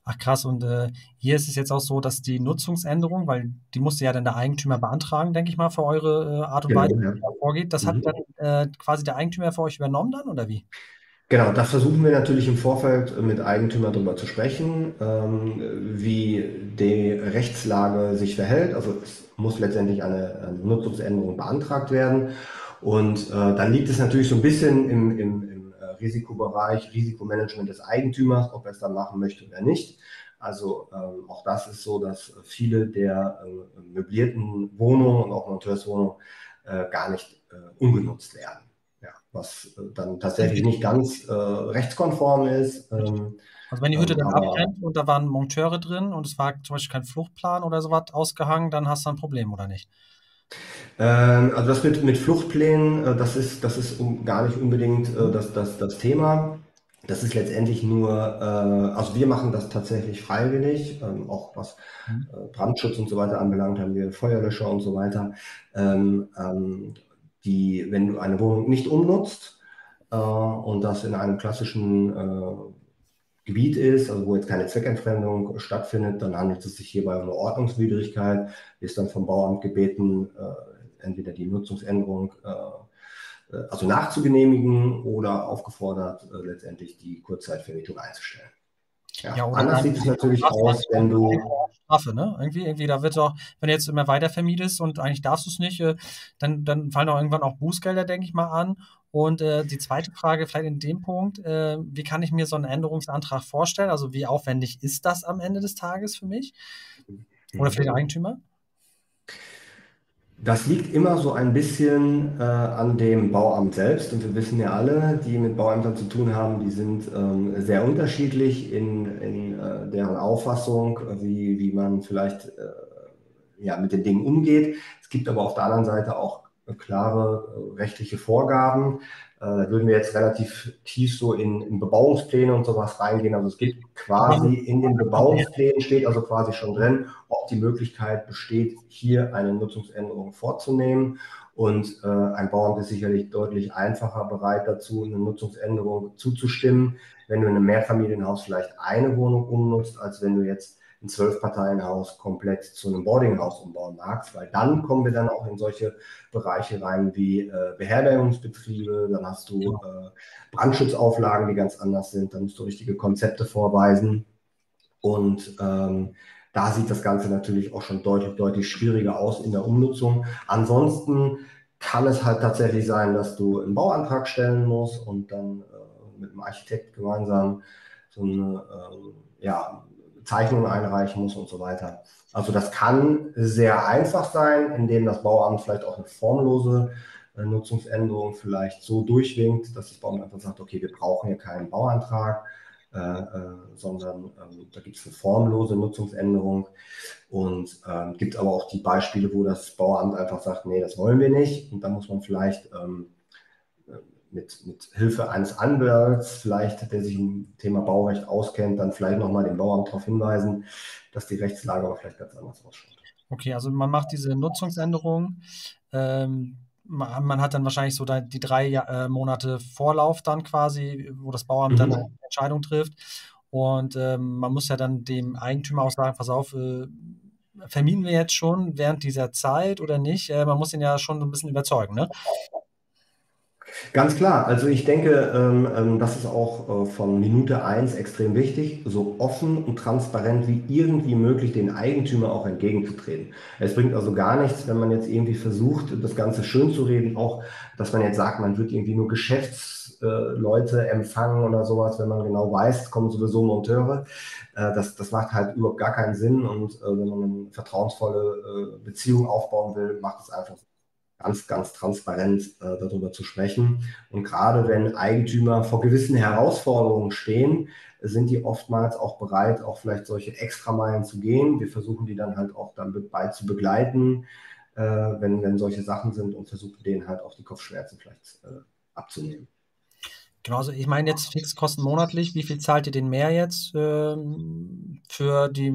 Ach krass, und äh, hier ist es jetzt auch so, dass die Nutzungsänderung, weil die musste ja dann der Eigentümer beantragen, denke ich mal, für eure äh, Art und genau, Weise, wie ja. vorgeht. Das mhm. hat dann äh, quasi der Eigentümer für euch übernommen dann, oder wie?
Genau, das versuchen wir natürlich im Vorfeld mit Eigentümer darüber zu sprechen, ähm, wie die Rechtslage sich verhält. Also es muss letztendlich eine, eine Nutzungsänderung beantragt werden. Und äh, dann liegt es natürlich so ein bisschen im, im, äh, Risikobereich, Risikomanagement des Eigentümers, ob er es dann machen möchte oder nicht. Also ähm, auch das ist so, dass viele der äh, möblierten Wohnungen und auch Monteurswohnungen äh, gar nicht äh, ungenutzt werden. Ja. was äh, dann tatsächlich nicht ganz äh, rechtskonform ist.
Ähm, also wenn die Hütte dann abbrennt und da waren Monteure drin und es war zum Beispiel kein Fluchtplan oder sowas ausgehangen, dann hast du ein Problem, oder nicht?
Ähm, also das mit, mit Fluchtplänen, äh, das ist, das ist gar nicht unbedingt äh, das, das, das Thema. Das ist letztendlich nur, äh, also wir machen das tatsächlich freiwillig, ähm, auch was mhm. Brandschutz und so weiter anbelangt, haben wir Feuerlöscher und so weiter. Ähm, die, wenn du eine Wohnung nicht umnutzt und das in einem klassischen Gebiet ist, also wo jetzt keine Zweckentfremdung stattfindet, dann handelt es sich hierbei um eine Ordnungswidrigkeit, ist dann vom Bauamt gebeten, äh, entweder die Nutzungsänderung äh, äh, also nachzugenehmigen oder aufgefordert, äh, letztendlich die Kurzzeitvermietung einzustellen.
Ja, ja anders sieht es natürlich aus, wenn du. Strafe, ne? Irgendwie, irgendwie, da wird auch, wenn du jetzt immer weiter vermietest und eigentlich darfst du es nicht, äh, dann, dann fallen auch irgendwann auch Bußgelder, denke ich mal, an. Und äh, die zweite Frage vielleicht in dem Punkt, äh, wie kann ich mir so einen Änderungsantrag vorstellen? Also wie aufwendig ist das am Ende des Tages für mich? Oder für den Eigentümer?
Das liegt immer so ein bisschen äh, an dem Bauamt selbst. Und wir wissen ja alle, die mit Bauämtern zu tun haben, die sind ähm, sehr unterschiedlich in, in äh, deren Auffassung, wie, wie man vielleicht äh, ja, mit den Dingen umgeht. Es gibt aber auf der anderen Seite auch klare äh, rechtliche Vorgaben. Äh, da würden wir jetzt relativ tief so in, in Bebauungspläne und sowas reingehen. Also es gibt quasi in den Bebauungsplänen steht also quasi schon drin, ob die Möglichkeit besteht, hier eine Nutzungsänderung vorzunehmen. Und äh, ein Bauamt ist sicherlich deutlich einfacher bereit dazu, eine Nutzungsänderung zuzustimmen, wenn du in einem Mehrfamilienhaus vielleicht eine Wohnung umnutzt, als wenn du jetzt ein Zwölf-Parteien-Haus komplett zu einem Boardinghaus umbauen magst, weil dann kommen wir dann auch in solche Bereiche rein wie äh, Beherbergungsbetriebe, dann hast du äh, Brandschutzauflagen, die ganz anders sind, dann musst du richtige Konzepte vorweisen. Und ähm, da sieht das Ganze natürlich auch schon deutlich, deutlich schwieriger aus in der Umnutzung. Ansonsten kann es halt tatsächlich sein, dass du einen Bauantrag stellen musst und dann äh, mit dem Architekt gemeinsam so eine ähm, ja, Zeichnungen einreichen muss und so weiter. Also das kann sehr einfach sein, indem das Bauamt vielleicht auch eine formlose äh, Nutzungsänderung vielleicht so durchwinkt, dass das Bauamt einfach sagt, okay, wir brauchen hier keinen Bauantrag, äh, äh, sondern äh, da gibt es eine formlose Nutzungsänderung und ähm, gibt aber auch die Beispiele, wo das Bauamt einfach sagt, nee, das wollen wir nicht und da muss man vielleicht ähm, mit, mit Hilfe eines Anwalts, vielleicht, der sich im Thema Baurecht auskennt, dann vielleicht nochmal den Bauamt darauf hinweisen, dass die Rechtslage aber vielleicht ganz anders ausschaut.
Okay, also man macht diese Nutzungsänderung. Ähm, man, man, hat dann wahrscheinlich so die drei äh, Monate Vorlauf dann quasi, wo das Bauamt mhm. dann eine Entscheidung trifft. Und ähm, man muss ja dann dem Eigentümer auch sagen, pass auf, äh, vermieten wir jetzt schon während dieser Zeit oder nicht? Äh, man muss ihn ja schon so ein bisschen überzeugen, ne?
Ganz klar. Also ich denke, ähm, ähm, das ist auch äh, von Minute eins extrem wichtig, so offen und transparent wie irgendwie möglich den Eigentümer auch entgegenzutreten. Es bringt also gar nichts, wenn man jetzt irgendwie versucht, das Ganze schön zu reden, auch, dass man jetzt sagt, man wird irgendwie nur Geschäftsleute empfangen oder sowas, wenn man genau weiß, kommen sowieso Monteure. Äh, das, das macht halt überhaupt gar keinen Sinn und äh, wenn man eine vertrauensvolle Beziehung aufbauen will, macht es einfach ganz, ganz transparent äh, darüber zu sprechen. Und gerade wenn Eigentümer vor gewissen Herausforderungen stehen, sind die oftmals auch bereit, auch vielleicht solche Extrameilen zu gehen. Wir versuchen die dann halt auch dann bei zu begleiten, äh, wenn, wenn solche Sachen sind und versuchen denen halt auch die Kopfschmerzen vielleicht äh, abzunehmen.
Genau, also ich meine jetzt Fixkosten monatlich. Wie viel zahlt ihr denn mehr jetzt ähm, für die,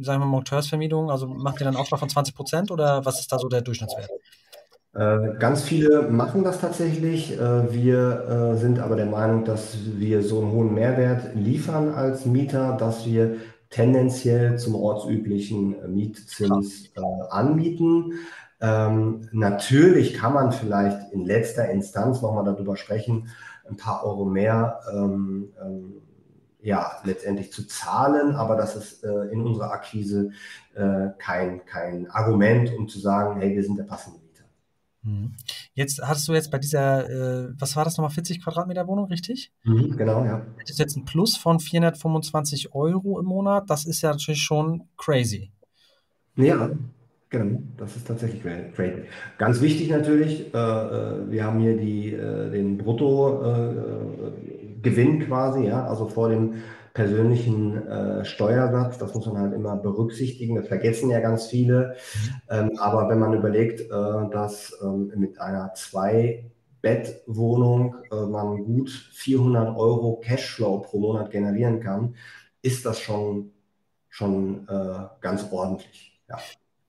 sagen wir, Monteursvermietung? Also macht ihr dann Aufschlag von 20 Prozent oder was ist da so der Durchschnittswert?
Äh, ganz viele machen das tatsächlich. Äh, wir äh, sind aber der Meinung, dass wir so einen hohen Mehrwert liefern als Mieter, dass wir tendenziell zum ortsüblichen Mietzins anbieten. Ähm, natürlich kann man vielleicht in letzter Instanz nochmal darüber sprechen, ein paar Euro mehr ähm, ähm, ja, letztendlich zu zahlen, aber das ist äh, in unserer Akquise äh, kein, kein Argument, um zu sagen, hey, wir sind der passende.
Jetzt hattest du jetzt bei dieser, äh, was war das nochmal, 40 Quadratmeter Wohnung, richtig?
Mhm, genau, ja.
Das ist jetzt ein Plus von 425 Euro im Monat. Das ist ja natürlich schon crazy.
Ja, Genau, das ist tatsächlich great. Ganz wichtig natürlich, äh, äh, wir haben hier die, äh, den Bruttogewinn äh, quasi, ja, also vor dem persönlichen äh, Steuersatz. Das muss man halt immer berücksichtigen. Das vergessen ja ganz viele. Ähm, aber wenn man überlegt, äh, dass ähm, mit einer Zwei-Bett-Wohnung man gut 400 Euro Cashflow pro Monat generieren kann, ist das schon, schon ganz ordentlich. Ja.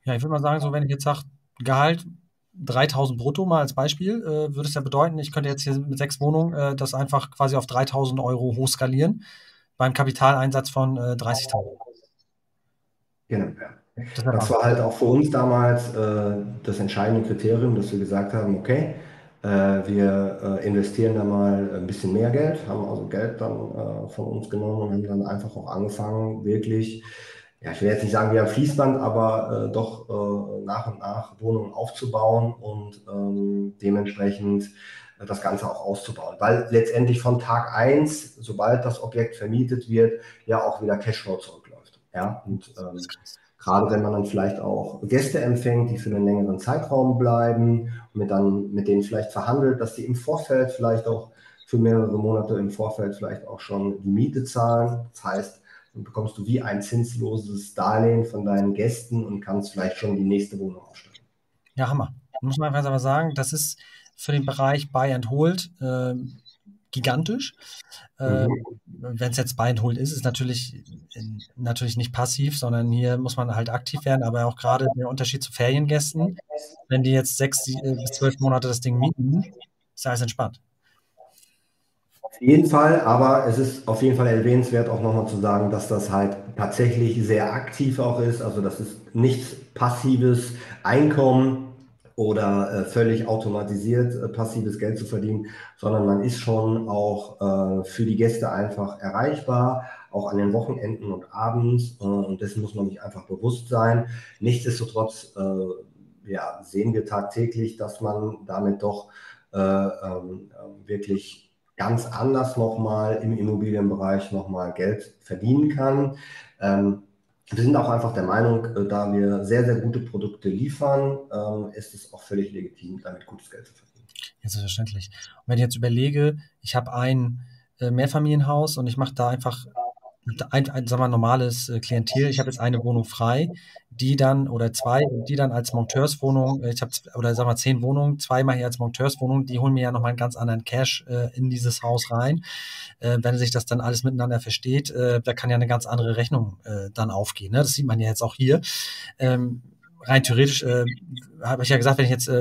Ja, ich würde mal sagen, so wenn ich jetzt sage, Gehalt 3000 brutto mal als Beispiel, äh, würde es ja bedeuten, ich könnte jetzt hier mit sechs Wohnungen äh, das einfach quasi auf 3000 Euro hochskalieren beim Kapitaleinsatz von äh, 30.000.
Genau, ja. Das, das war halt auch für uns damals äh, das entscheidende Kriterium, dass wir gesagt haben, okay, äh, wir äh, investieren da mal ein bisschen mehr Geld, haben also Geld dann von uns genommen und haben dann einfach auch angefangen, wirklich ja, ich will jetzt nicht sagen wie am Fließband, aber äh, doch äh, nach und nach Wohnungen aufzubauen und ähm, dementsprechend äh, das Ganze auch auszubauen. Weil letztendlich von Tag 1, sobald das Objekt vermietet wird, ja auch wieder Cashflow zurückläuft. Ja, und ähm, gerade wenn man dann vielleicht auch Gäste empfängt, die für einen längeren Zeitraum bleiben und mit, dann, mit denen vielleicht verhandelt, dass die im Vorfeld vielleicht auch für mehrere Monate im Vorfeld vielleicht auch schon die Miete zahlen. Das heißt, dann bekommst du wie ein zinsloses Darlehen von deinen Gästen und kannst vielleicht schon die nächste Wohnung ausstatten.
Ja, Hammer. Muss man einfach sagen, das ist für den Bereich Buy and Hold äh, gigantisch. Äh, mhm. Wenn es jetzt Buy and Hold ist, ist natürlich, natürlich nicht passiv, sondern hier muss man halt aktiv werden, aber auch gerade der Unterschied zu Feriengästen, wenn die jetzt sechs äh, bis zwölf Monate das Ding mieten, ist alles entspannt.
Auf jeden Fall, aber es ist auf jeden Fall erwähnenswert auch nochmal zu sagen, dass das halt tatsächlich sehr aktiv auch ist. Also das ist nichts passives Einkommen oder äh, völlig automatisiert äh, passives Geld zu verdienen, sondern man ist schon auch äh, für die Gäste einfach erreichbar, auch an den Wochenenden und abends. Äh, und dessen muss man sich einfach bewusst sein. Nichtsdestotrotz äh, ja, sehen wir tagtäglich, dass man damit doch äh, ähm, wirklich ganz anders nochmal im Immobilienbereich nochmal Geld verdienen kann. Ähm, wir sind auch einfach der Meinung, äh, da wir sehr, sehr gute Produkte liefern, ähm, ist es auch völlig legitim, damit gutes Geld zu verdienen.
Ja, selbstverständlich. Und wenn ich jetzt überlege, ich habe ein äh, Mehrfamilienhaus und ich mache da einfach ein, ein sagen wir, normales äh, Klientel. Ich habe jetzt eine Wohnung frei, die dann oder zwei, die dann als Monteurswohnung, äh, ich habe oder sagen wir zehn Wohnungen, zweimal hier als Monteurswohnung, die holen mir ja nochmal einen ganz anderen Cash äh, in dieses Haus rein. Äh, wenn sich das dann alles miteinander versteht, äh, da kann ja eine ganz andere Rechnung äh, dann aufgehen. Ne? Das sieht man ja jetzt auch hier. Ähm, rein theoretisch habe ich ja gesagt, wenn ich jetzt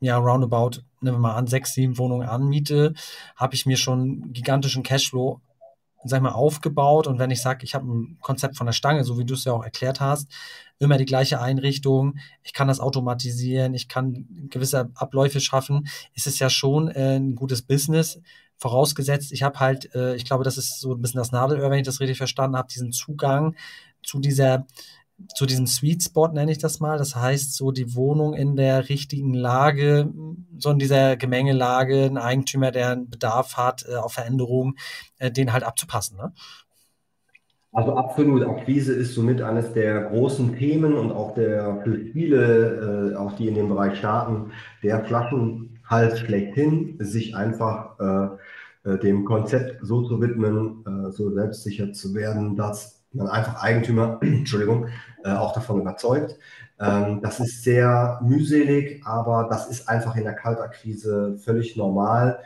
ja, roundabout, nehmen wir mal an, sechs, sieben Wohnungen anmiete, habe ich mir schon gigantischen Cashflow sag mal, aufgebaut. Und wenn ich sage, ich habe ein Konzept von der Stange, so wie du es ja auch erklärt hast, immer die gleiche Einrichtung, ich kann das automatisieren, ich kann gewisse Abläufe schaffen, ist es ja schon äh, ein gutes Business. Vorausgesetzt, ich habe halt, äh, ich glaube, das ist so ein bisschen das Nadelöhr, wenn ich das richtig verstanden habe, diesen Zugang zu dieser zu diesem Sweet Spot nenne ich das mal. Das heißt, so die Wohnung in der richtigen Lage, so in dieser Gemengelage, ein Eigentümer, der einen Bedarf hat äh, auf Veränderungen, äh, den halt abzupassen. Ne?
Also absolut, Akquise ist somit eines der großen Themen und auch der für viele, äh, auch die in dem Bereich starten, der Flaschenhals schlechthin, sich einfach äh, äh, dem Konzept so zu widmen, äh, so selbstsicher zu werden, dass man einfach Eigentümer, Entschuldigung, äh, auch davon überzeugt. Ähm, das ist sehr mühselig, aber das ist einfach in der Kaltakquise völlig normal.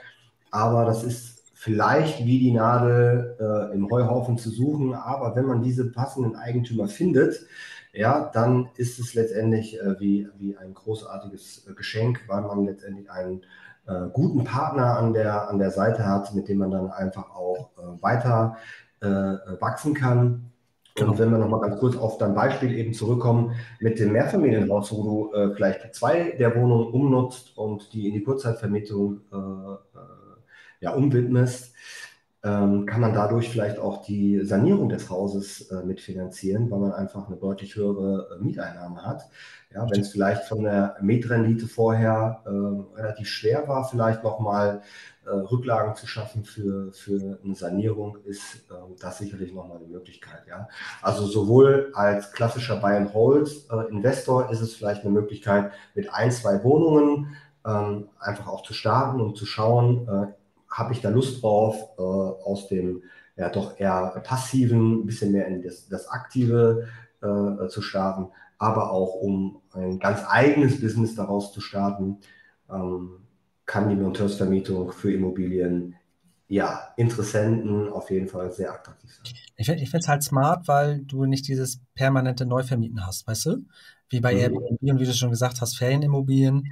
Aber das ist vielleicht wie die Nadel äh, im Heuhaufen zu suchen. Aber wenn man diese passenden Eigentümer findet, ja, dann ist es letztendlich äh, wie, wie ein großartiges äh, Geschenk, weil man letztendlich einen äh, guten Partner an der, an der Seite hat, mit dem man dann einfach auch äh, weiter wachsen kann. Genau. Und wenn wir nochmal ganz kurz auf dein Beispiel eben zurückkommen, mit dem Mehrfamilienhaus, wo du äh, vielleicht zwei der Wohnungen umnutzt und die in die Kurzzeitvermietung äh, äh, ja, umwidmest, ähm, kann man dadurch vielleicht auch die Sanierung des Hauses äh, mitfinanzieren, weil man einfach eine deutlich höhere äh, Mieteinnahme hat. Ja, wenn es vielleicht von der Mietrendite vorher äh, relativ schwer war, vielleicht nochmal äh, Rücklagen zu schaffen für, für eine Sanierung, ist äh, das sicherlich nochmal eine Möglichkeit. Ja? Also sowohl als klassischer Buy-and-Hold-Investor äh, ist es vielleicht eine Möglichkeit, mit ein, zwei Wohnungen ähm, einfach auch zu starten und zu schauen, äh, habe ich da Lust drauf, äh, aus dem ja doch eher passiven, ein bisschen mehr in das, das Aktive äh, zu starten, aber auch um ein ganz eigenes Business daraus zu starten, ähm, kann die Monteursvermietung für Immobilien ja, Interessenten auf jeden Fall sehr attraktiv sein.
Ich finde es halt smart, weil du nicht dieses permanente Neuvermieten hast, weißt du? Wie bei mhm. Airbnb und wie du schon gesagt hast, Ferienimmobilien,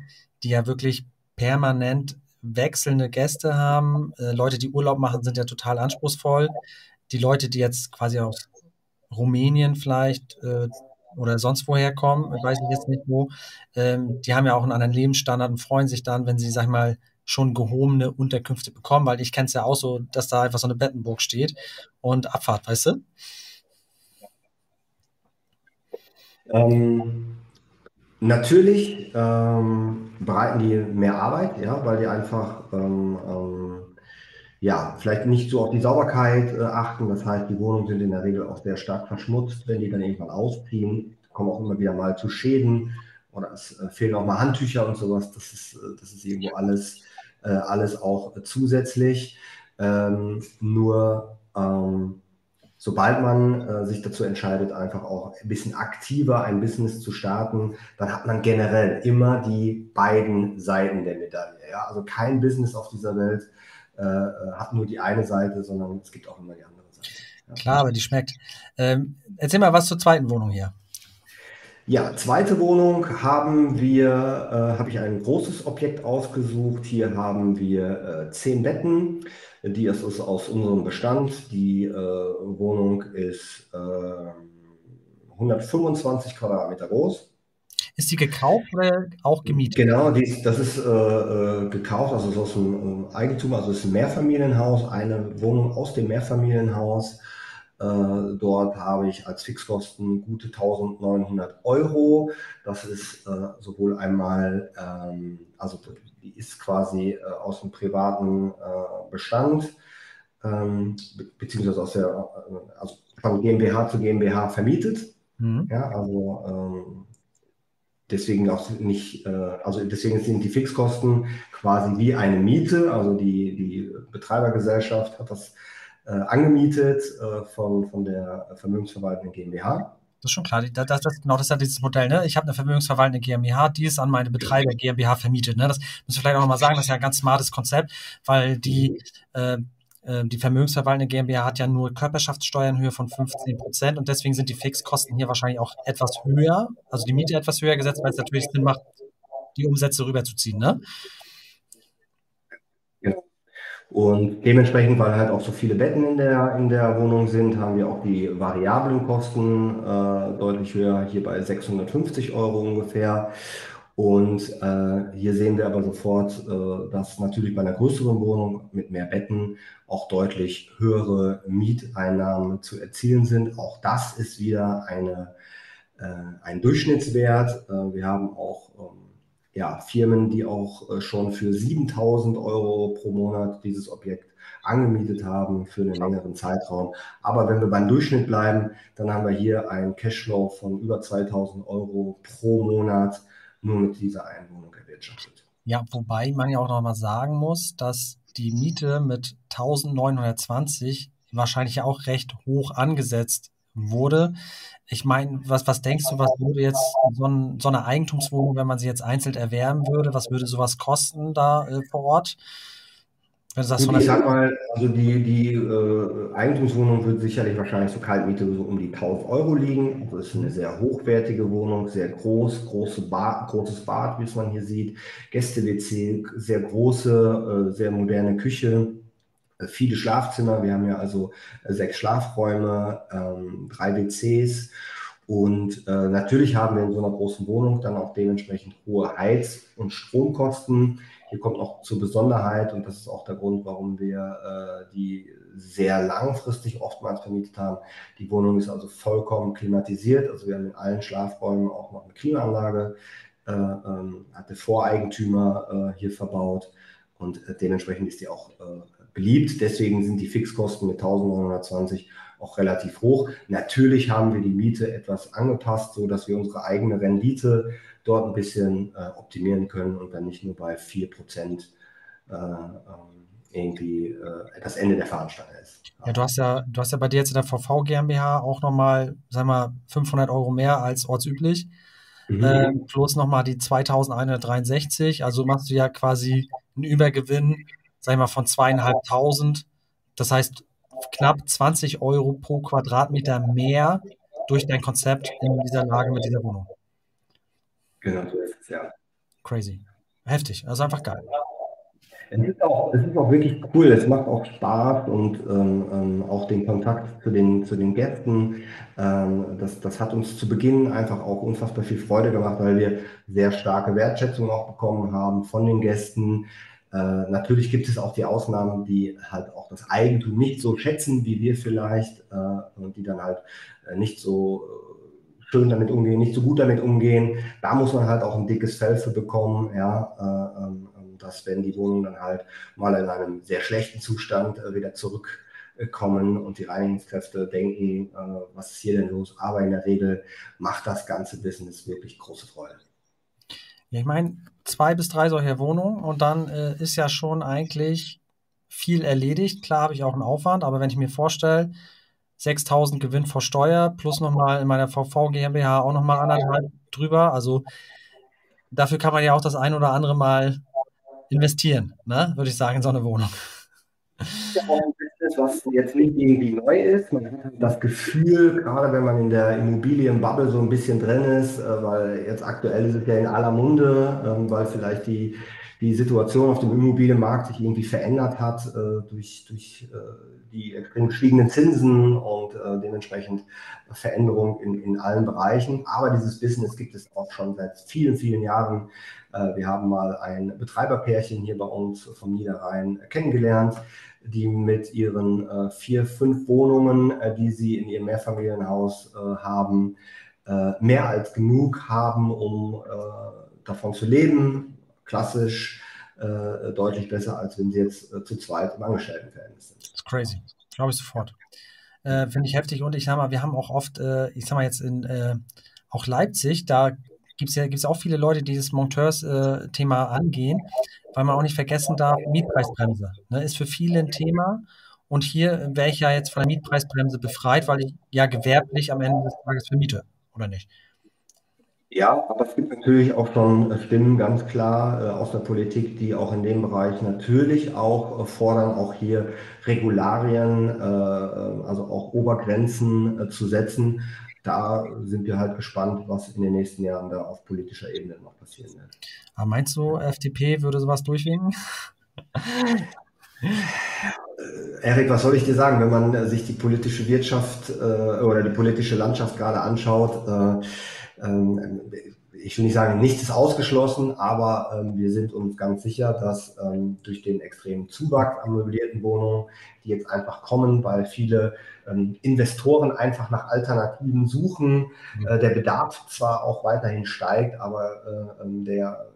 die ja wirklich permanent wechselnde Gäste haben. Äh, Leute, die Urlaub machen, sind ja total anspruchsvoll. Die Leute, die jetzt quasi aus Rumänien vielleicht äh, oder sonst woher kommen, weiß ich jetzt nicht wo, ähm, die haben ja auch einen anderen Lebensstandard und freuen sich dann, wenn sie, sag ich mal, schon gehobene Unterkünfte bekommen, weil ich kenne es ja auch so, dass da einfach so eine Bettenburg steht und Abfahrt, weißt du?
Ähm, natürlich ähm, bereiten die mehr Arbeit, ja, weil die einfach ähm, ähm ja, vielleicht nicht so auf die Sauberkeit äh, achten. Das heißt, die Wohnungen sind in der Regel auch sehr stark verschmutzt, wenn die dann irgendwann ausziehen. Kommen auch immer wieder mal zu Schäden oder es äh, fehlen auch mal Handtücher und sowas. Das ist, äh, das ist irgendwo alles, äh, alles auch zusätzlich. Ähm, nur ähm, sobald man äh, sich dazu entscheidet, einfach auch ein bisschen aktiver ein Business zu starten, dann hat man generell immer die beiden Seiten der Medaille. Ja? Also kein Business auf dieser Welt äh, äh, hat nur die eine Seite, sondern es gibt auch immer die andere Seite.
Ja. Klar, aber die schmeckt. Ähm, erzähl mal was zur zweiten Wohnung hier.
Ja, zweite Wohnung haben wir, äh, habe ich ein großes Objekt ausgesucht. Hier haben wir äh, zehn Betten. Die ist, ist aus unserem Bestand. Die äh, Wohnung ist 125 ähm, Quadratmeter groß.
Ist die gekauft oder auch gemietet?
Genau, die, das ist äh, äh gekauft, also ist aus dem äh, Eigentum, also es ist ein Mehrfamilienhaus, eine Wohnung aus dem Mehrfamilienhaus. Äh, dort habe ich als Fixkosten gute 1900 Euro. Das ist äh, sowohl einmal, ähm, also die ist quasi äh, aus dem privaten Bestand, ähm, beziehungsweise aus der, also von GmbH zu GmbH vermietet. Mhm. Ja, also ähm, deswegen auch nicht, äh, also deswegen sind die Fixkosten quasi wie eine Miete. Also die, die Betreibergesellschaft hat das äh, angemietet äh, von, von der vermögensverwaltenden GmbH.
Das ist schon klar. Das, das, genau, das ist ja dieses Modell. Ne? Ich habe eine vermögensverwaltende GmbH, die ist an meine Betreiber GmbH vermietet. Ne? Das müssen wir vielleicht auch nochmal sagen. Das ist ja ein ganz smartes Konzept, weil die äh, ähm, die vermögensverwaltende GmbH hat ja nur Körperschaftssteuern in Höhe von 15 Prozent und deswegen sind die Fixkosten hier wahrscheinlich auch etwas höher, also die Miete etwas höher gesetzt, weil es natürlich Sinn macht, die Umsätze rüberzuziehen. Ne?
Und dementsprechend, weil halt auch so viele Betten in der, in der Wohnung sind, haben wir auch die variablen Kosten äh, deutlich höher, hier bei 650 Euro ungefähr. Und äh, hier sehen wir aber sofort, äh, dass natürlich bei einer größeren Wohnung mit mehr Betten auch deutlich höhere Mieteinnahmen zu erzielen sind. Auch das ist wieder eine, äh, ein Durchschnittswert. Äh, wir haben auch ja, Firmen, die auch äh, schon für 7000 Euro pro Monat dieses Objekt angemietet haben für einen längeren Zeitraum. Aber wenn wir beim Durchschnitt bleiben, dann haben wir hier einen Cashflow von über 2000 Euro pro Monat nur mit dieser Einwohnung erwirtschaftet.
Ja, wobei man ja auch noch mal sagen muss, dass die Miete mit 1920 wahrscheinlich auch recht hoch angesetzt wurde. Ich meine, was, was denkst du, was würde jetzt so, ein, so, eine Eigentumswohnung, wenn man sie jetzt einzeln erwerben würde, was würde sowas kosten da äh, vor Ort?
Wenn du sagst, Gut, ich sag mal, also die, die äh, Eigentumswohnung wird sicherlich wahrscheinlich so Kaltmiete so um die 1000 Euro liegen. Also ist eine sehr hochwertige Wohnung, sehr groß, große Bad, großes Bad, wie es man hier sieht, Gäste-WC, sehr große, äh, sehr moderne Küche, viele Schlafzimmer. Wir haben ja also äh, sechs Schlafräume, ähm, drei WCs Und äh, natürlich haben wir in so einer großen Wohnung dann auch dementsprechend hohe Heiz- und Stromkosten. Hier kommt noch zur Besonderheit, und das ist auch der Grund, warum wir äh, die sehr langfristig oftmals vermietet haben. Die Wohnung ist also vollkommen klimatisiert. Also wir haben in allen Schlafräumen auch noch eine Klimaanlage, äh, ähm, hat der Voreigentümer äh, hier verbaut und äh, dementsprechend ist die auch äh, beliebt. Deswegen sind die Fixkosten mit 1920 auch relativ hoch. Natürlich haben wir die Miete etwas angepasst, so dass wir unsere eigene Rendite dort ein bisschen äh, optimieren können und dann nicht nur bei 4 Prozent äh, ähm, irgendwie äh, das Ende der Fahnenstange ist.
Ja, du hast ja, du hast ja bei dir jetzt in der VV GmbH auch nochmal, sagen wir 500 Euro mehr als ortsüblich. Mhm. Äh, plus nochmal die 2163. Also machst du ja quasi einen Übergewinn, sag ich mal, von zweieinhalbtausend. Das heißt, knapp 20 Euro pro Quadratmeter mehr durch dein Konzept in dieser Lage mit dieser Wohnung.
Genau, so ist es, ja.
Crazy. Heftig. Also einfach geil.
Es ist, auch, es ist auch wirklich cool, es macht auch Spaß und ähm, ähm, auch den Kontakt zu den, zu den Gästen. Ähm, das, das hat uns zu Beginn einfach auch unfassbar viel Freude gemacht, weil wir sehr starke Wertschätzung auch bekommen haben von den Gästen. Äh, natürlich gibt es auch die Ausnahmen, die halt auch das Eigentum nicht so schätzen wie wir vielleicht äh, und die dann halt äh, nicht so äh, schön damit umgehen, nicht so gut damit umgehen. Da muss man halt auch ein dickes Fell für bekommen, ja, äh, ähm, dass wenn die Wohnungen dann halt mal in einem sehr schlechten Zustand wieder zurückkommen und die Reinigungskräfte denken, was ist hier denn los? Aber in der Regel macht das ganze Business wirklich große Freude.
Ich meine, zwei bis drei solcher Wohnungen und dann äh, ist ja schon eigentlich viel erledigt. Klar habe ich auch einen Aufwand, aber wenn ich mir vorstelle, 6000 Gewinn vor Steuer plus nochmal in meiner VV GmbH auch nochmal anderthalb drüber. Also dafür kann man ja auch das ein oder andere Mal investieren, ne? würde ich sagen, in so eine Wohnung.
Ja, was jetzt nicht irgendwie neu ist. Man hat das Gefühl, gerade wenn man in der Immobilienbubble so ein bisschen drin ist, äh, weil jetzt aktuell ist es ja in aller Munde, ähm, weil vielleicht die, die Situation auf dem Immobilienmarkt sich irgendwie verändert hat äh, durch, durch äh, die gestiegenen Zinsen und dementsprechend Veränderung in, in allen Bereichen. Aber dieses Business gibt es auch schon seit vielen, vielen Jahren wir haben mal ein Betreiberpärchen hier bei uns vom Niederrhein kennengelernt, die mit ihren äh, vier, fünf Wohnungen, äh, die sie in ihrem Mehrfamilienhaus haben, mehr als genug haben, um davon zu leben. Klassisch deutlich besser, als wenn sie jetzt zu zweit im Angestelltenverhältnis sind.
Das ist crazy. Glaube ich sofort. Äh, Finde ich heftig. Und ich sag mal, wir haben auch oft, äh, ich sag mal jetzt in äh, auch Leipzig, da gibt es ja gibt's auch viele Leute, die das Monteurs-Thema äh, angehen, weil man auch nicht vergessen darf, Mietpreisbremse ne, ist für viele ein Thema. Und hier wäre ich ja jetzt von der Mietpreisbremse befreit, weil ich ja gewerblich am Ende des Tages vermiete, oder nicht?
Ja, aber es gibt natürlich auch schon Stimmen ganz klar äh, aus der Politik, die auch in dem Bereich natürlich auch äh, fordern, auch hier Regularien, äh, äh also auch Obergrenzen äh, zu setzen da sind wir halt gespannt, was in den nächsten Jahren da auf politischer Ebene noch passieren wird.
Aber meinst du, FDP würde sowas durchwinken?
Äh, Erik, was soll ich dir sagen, wenn man sich die politische Wirtschaft äh, oder die politische Landschaft gerade anschaut? Äh, ähm, ich will nicht sagen, nichts ist ausgeschlossen, aber ähm, wir sind uns ganz sicher, dass ähm, durch den extremen Zuwachs an möblierten Wohnungen, die jetzt einfach kommen, weil viele ähm, Investoren einfach nach Alternativen suchen, äh, der Bedarf zwar auch weiterhin steigt, aber äh, ähm, der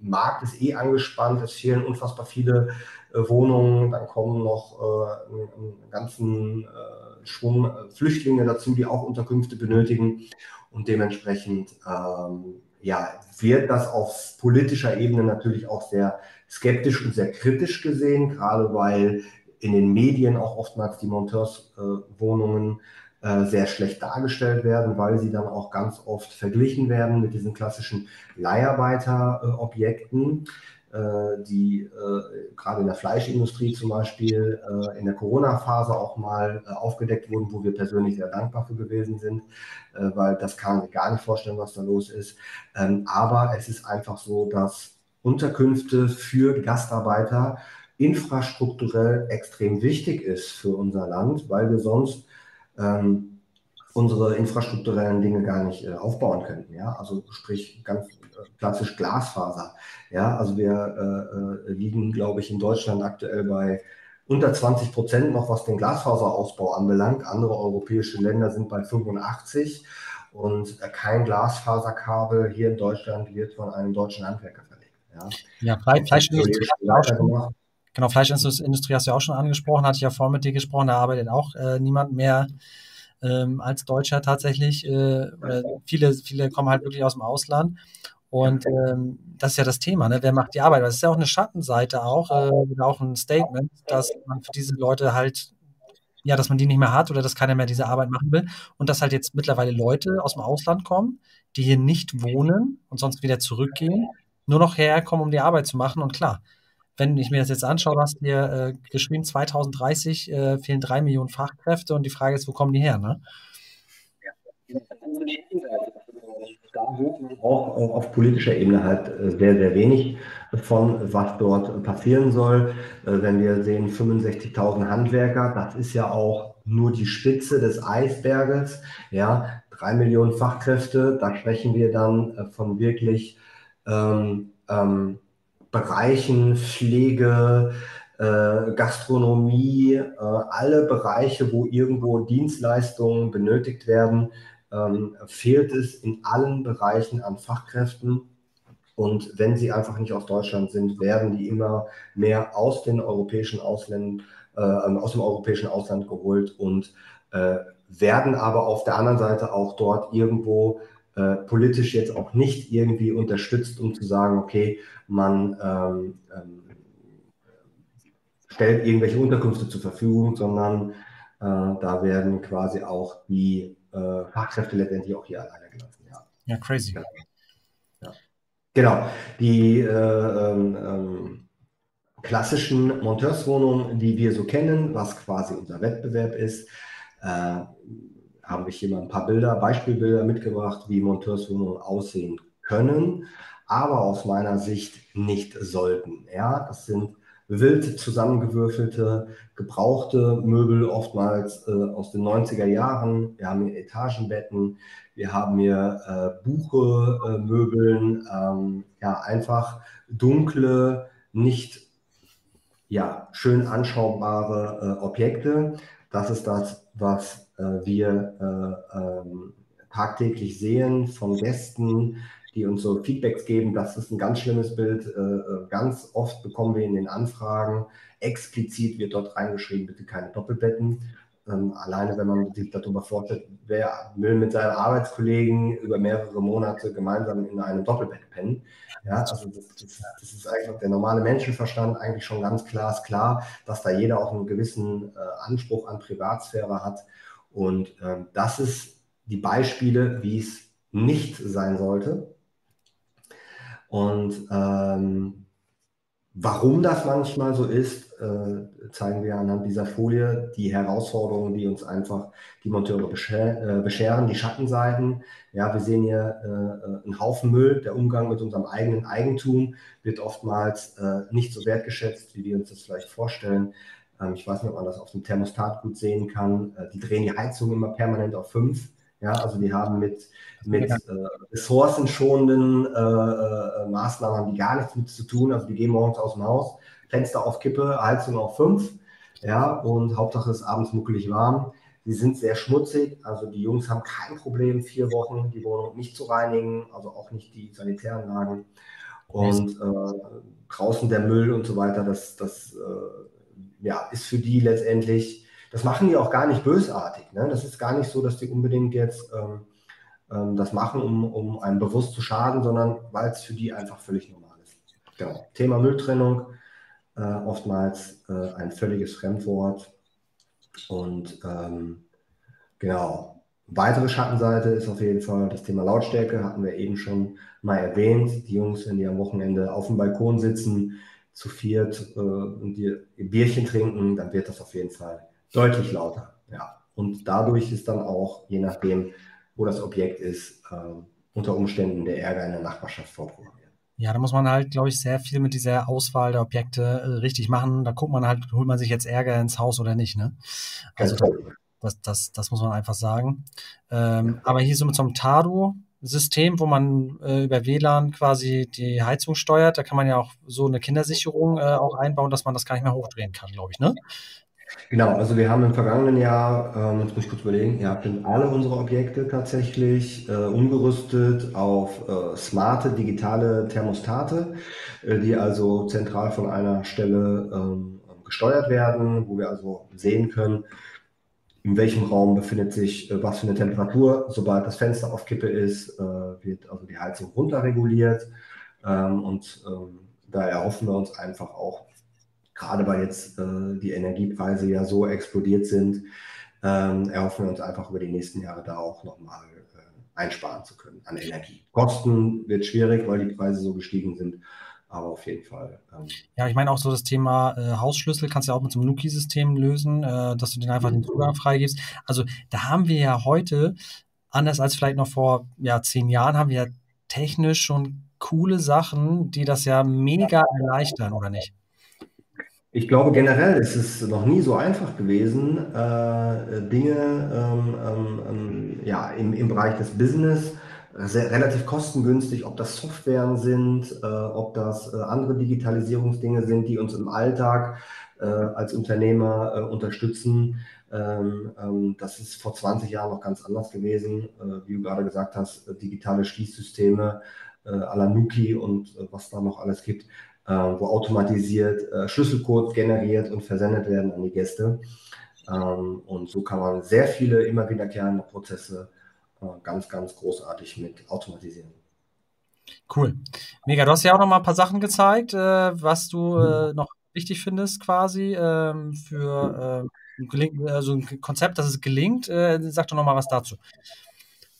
Markt ist eh angespannt, es fehlen unfassbar viele äh, Wohnungen, dann kommen noch äh, einen, einen ganzen äh, Schwung äh, Flüchtlinge dazu, die auch Unterkünfte benötigen. Und dementsprechend ähm, ja, wird das auf politischer Ebene natürlich auch sehr skeptisch und sehr kritisch gesehen, gerade weil in den Medien auch oftmals die Monteurswohnungen äh, äh, sehr schlecht dargestellt werden, weil sie dann auch ganz oft verglichen werden mit diesen klassischen Leiharbeiterobjekten. Äh, die äh, gerade in der Fleischindustrie zum Beispiel äh, in der Corona-Phase auch mal aufgedeckt wurden, wo wir persönlich sehr dankbar für gewesen sind, weil das kann man gar nicht vorstellen, was da los ist. Ähm, aber es ist einfach so, dass Unterkünfte für Gastarbeiter infrastrukturell extrem wichtig ist für unser Land, weil wir sonst ähm, unsere infrastrukturellen Dinge gar nicht äh, aufbauen könnten. Ja, also sprich ganz äh, klassisch Glasfaser. Ja, also wir äh, äh liegen, glaube ich, in Deutschland aktuell bei unter 20 Prozent noch, was den Glasfaserausbau anbelangt. Andere europäische Länder sind bei 85 und äh, kein Glasfaserkabel hier in Deutschland wird von einem deutschen Handwerker verlegt. Ja,
ja Fleisch, Fleischindustrie Genau, Fleischindustrie hast du ja auch schon angesprochen, hatte ich ja vorhin mit dir gesprochen, da arbeitet auch äh, niemand mehr ähm, als Deutscher tatsächlich. Äh, viele, viele kommen halt wirklich aus dem Ausland. Und ähm, das ist ja das Thema, ne? wer macht die Arbeit? Das ist ja auch eine Schattenseite auch, äh, auch ein Statement, dass man für diese Leute halt, ja, dass man die nicht mehr hat oder dass keiner mehr diese Arbeit machen will. Und dass halt jetzt mittlerweile Leute aus dem Ausland kommen, die hier nicht wohnen und sonst wieder zurückgehen, nur noch herkommen, um die Arbeit zu machen. Und klar, wenn ich mir das jetzt anschaue, hast du dir äh, geschrieben, 2030 äh, fehlen drei Millionen Fachkräfte und die Frage ist, wo kommen die her? Ne?
Da hört man auch auf politischer Ebene halt äh, sehr, sehr wenig von, was dort passieren soll. Äh, wenn wir sehen 65.000 Handwerker, das ist ja auch nur die Spitze des Eisberges. Ja, drei Millionen Fachkräfte, da sprechen wir dann äh, von wirklich ähm, ähm, Bereichen, Pflege, äh, Gastronomie, äh, alle Bereiche, wo irgendwo Dienstleistungen benötigt werden, ähm, fehlt es in allen Bereichen an Fachkräften. Und wenn sie einfach nicht aus Deutschland sind, werden die immer mehr aus den europäischen Ausländern, äh, aus dem europäischen Ausland geholt und äh, werden aber auf der anderen Seite auch dort irgendwo äh, politisch jetzt auch nicht irgendwie unterstützt, um zu sagen, okay, man ähm, ähm, stellt irgendwelche Unterkünfte zur Verfügung, sondern äh, da werden quasi auch die Fachkräfte letztendlich auch hier alleine gelassen.
Ja, ja crazy.
Ja. Ja. Genau. Die äh, ähm, ähm, klassischen Monteurswohnungen, die wir so kennen, was quasi unser Wettbewerb ist, äh, habe ich hier mal ein paar Bilder, Beispielbilder mitgebracht, wie Monteurswohnungen aussehen können, aber aus meiner Sicht nicht sollten. Ja, das sind wild zusammengewürfelte, gebrauchte Möbel, oftmals äh, aus den 90er Jahren. Wir haben hier Etagenbetten, wir haben hier äh, Buche-Möbeln, äh, ähm, ja, einfach dunkle, nicht ja, schön anschaubare äh, Objekte. Das ist das, was äh, wir äh, ähm, tagtäglich sehen von Gästen, die uns so Feedbacks geben, das ist ein ganz schlimmes Bild. Äh, ganz oft bekommen wir in den Anfragen, explizit wird dort reingeschrieben, bitte keine Doppelbetten. Ähm, alleine wenn man sich darüber vorstellt, wer will mit seinen Arbeitskollegen über mehrere Monate gemeinsam in einem Doppelbett pennen. Ja, also das, das, das ist einfach der normale Menschenverstand eigentlich schon ganz klar, ist klar, dass da jeder auch einen gewissen äh, Anspruch an Privatsphäre hat. Und ähm, das ist die Beispiele, wie es nicht sein sollte. Und ähm, warum das manchmal so ist, äh, zeigen wir anhand dieser Folie. Die Herausforderungen, die uns einfach die Monteure bescher äh, bescheren, die Schattenseiten. Ja, wir sehen hier äh, einen Haufen Müll. Der Umgang mit unserem eigenen Eigentum wird oftmals äh, nicht so wertgeschätzt, wie wir uns das vielleicht vorstellen. Ähm, ich weiß nicht, ob man das auf dem Thermostat gut sehen kann. Äh, die drehen die Heizung immer permanent auf 5. Ja, also die haben mit, mit äh, ressourcenschonenden äh, äh, Maßnahmen haben die gar nichts mit zu tun. Also die gehen morgens aus dem Haus, Fenster auf Kippe, Heizung auf 5. Ja, und Hauptsache ist abends muckelig warm. Sie sind sehr schmutzig, also die Jungs haben kein Problem, vier Wochen die Wohnung nicht zu reinigen, also auch nicht die Sanitäranlagen. Und äh, draußen der Müll und so weiter, das, das äh, ja, ist für die letztendlich, das machen die auch gar nicht bösartig. Ne? Das ist gar nicht so, dass die unbedingt jetzt ähm, ähm, das machen, um, um einem bewusst zu schaden, sondern weil es für die einfach völlig normal ist. Genau. Thema Mülltrennung, äh, oftmals äh, ein völliges Fremdwort. Und ähm, genau, Weitere Schattenseite ist auf jeden Fall das Thema Lautstärke, hatten wir eben schon mal erwähnt. Die Jungs, wenn die am Wochenende auf dem Balkon sitzen, zu viert äh, und die Bierchen trinken, dann wird das auf jeden Fall deutlich lauter. Ja. Und dadurch ist dann auch, je nachdem, wo das Objekt ist, äh, unter Umständen der Ärger in der Nachbarschaft vorprogrammiert.
Ja, da muss man halt, glaube ich, sehr viel mit dieser Auswahl der Objekte äh, richtig machen. Da guckt man halt, holt man sich jetzt Ärger ins Haus oder nicht. Ne? Also da, Was, das, das muss man einfach sagen. Ähm, aber hier so mit so einem Tado-System, wo man äh, über WLAN quasi die Heizung steuert, da kann man ja auch so eine Kindersicherung äh, auch einbauen, dass man das gar nicht mehr hochdrehen kann, glaube ich, ne?
Genau, also wir haben im vergangenen Jahr, ähm, jetzt muss ich kurz überlegen, ja, sind alle unsere Objekte tatsächlich äh, umgerüstet auf äh, smarte digitale Thermostate, äh, die also zentral von einer Stelle ähm, gesteuert werden, wo wir also sehen können, in welchem Raum befindet sich äh, was für eine Temperatur. Sobald das Fenster auf Kippe ist, äh, wird also die Heizung runterreguliert ähm, und ähm, da erhoffen wir uns einfach auch gerade weil jetzt äh, die Energiepreise ja so explodiert sind, ähm, erhoffen wir uns einfach über die nächsten Jahre da auch nochmal äh, einsparen zu können an Energie. Kosten wird schwierig, weil die Preise so gestiegen sind. Aber auf jeden Fall.
Ähm, ja, ich meine auch so das Thema äh, Hausschlüssel kannst du ja auch mit so einem Nuki-System lösen, äh, dass du den einfach den Zugang freigibst. Also da haben wir ja heute, anders als vielleicht noch vor ja, zehn Jahren, haben wir ja technisch schon coole Sachen, die das ja mega erleichtern, oder nicht?
Ich glaube, generell ist es noch nie so einfach gewesen, äh, Dinge ähm, ähm, ähm, ja, im, im Bereich des Business sehr, relativ kostengünstig, ob das Softwaren sind, äh, ob das äh, andere Digitalisierungsdinge sind, die uns im Alltag äh, als Unternehmer äh, unterstützen. Ähm, ähm, das ist vor 20 Jahren noch ganz anders gewesen. Äh, wie du gerade gesagt hast, digitale Schließsysteme äh, à la Nuki und was da noch alles gibt äh, wo automatisiert äh, Schlüsselcodes generiert und versendet werden an die Gäste. Ähm, und so kann man sehr viele immer wiederkehrende Prozesse äh, ganz, ganz großartig mit automatisieren.
Cool. Mega. Du hast ja auch noch mal ein paar Sachen gezeigt, äh, was du äh, noch wichtig findest quasi ähm, für äh, also ein Konzept, dass es gelingt. Äh, sag doch noch mal was dazu.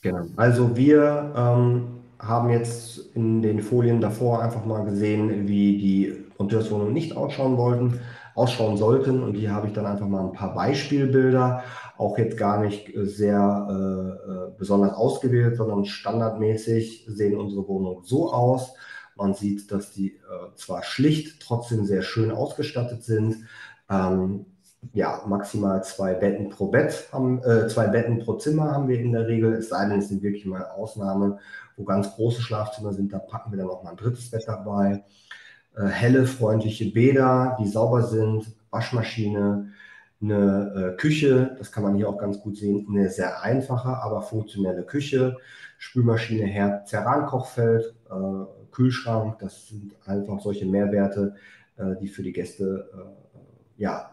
Genau. Also wir ähm, haben jetzt in den Folien davor einfach mal gesehen, wie die Monteurswohnungen nicht ausschauen wollten, ausschauen sollten. Und hier habe ich dann einfach mal ein paar Beispielbilder, auch jetzt gar nicht sehr äh, äh, besonders ausgewählt, sondern standardmäßig sehen unsere Wohnungen so aus. Man sieht, dass die äh, zwar schlicht, trotzdem sehr schön ausgestattet sind. Ähm, ja, maximal zwei Betten pro Bett haben, äh, zwei Betten pro Zimmer haben wir in der Regel, es sei denn, es sind wirklich mal Ausnahmen, wo ganz große Schlafzimmer sind, da packen wir dann noch mal ein drittes Bett dabei. Äh, helle, freundliche Bäder, die sauber sind, Waschmaschine, eine äh, Küche, das kann man hier auch ganz gut sehen, eine sehr einfache, aber funktionelle Küche, Spülmaschine, Herd, Cerankochfeld, äh, Kühlschrank, das sind einfach solche Mehrwerte, äh, die für die Gäste äh, ja,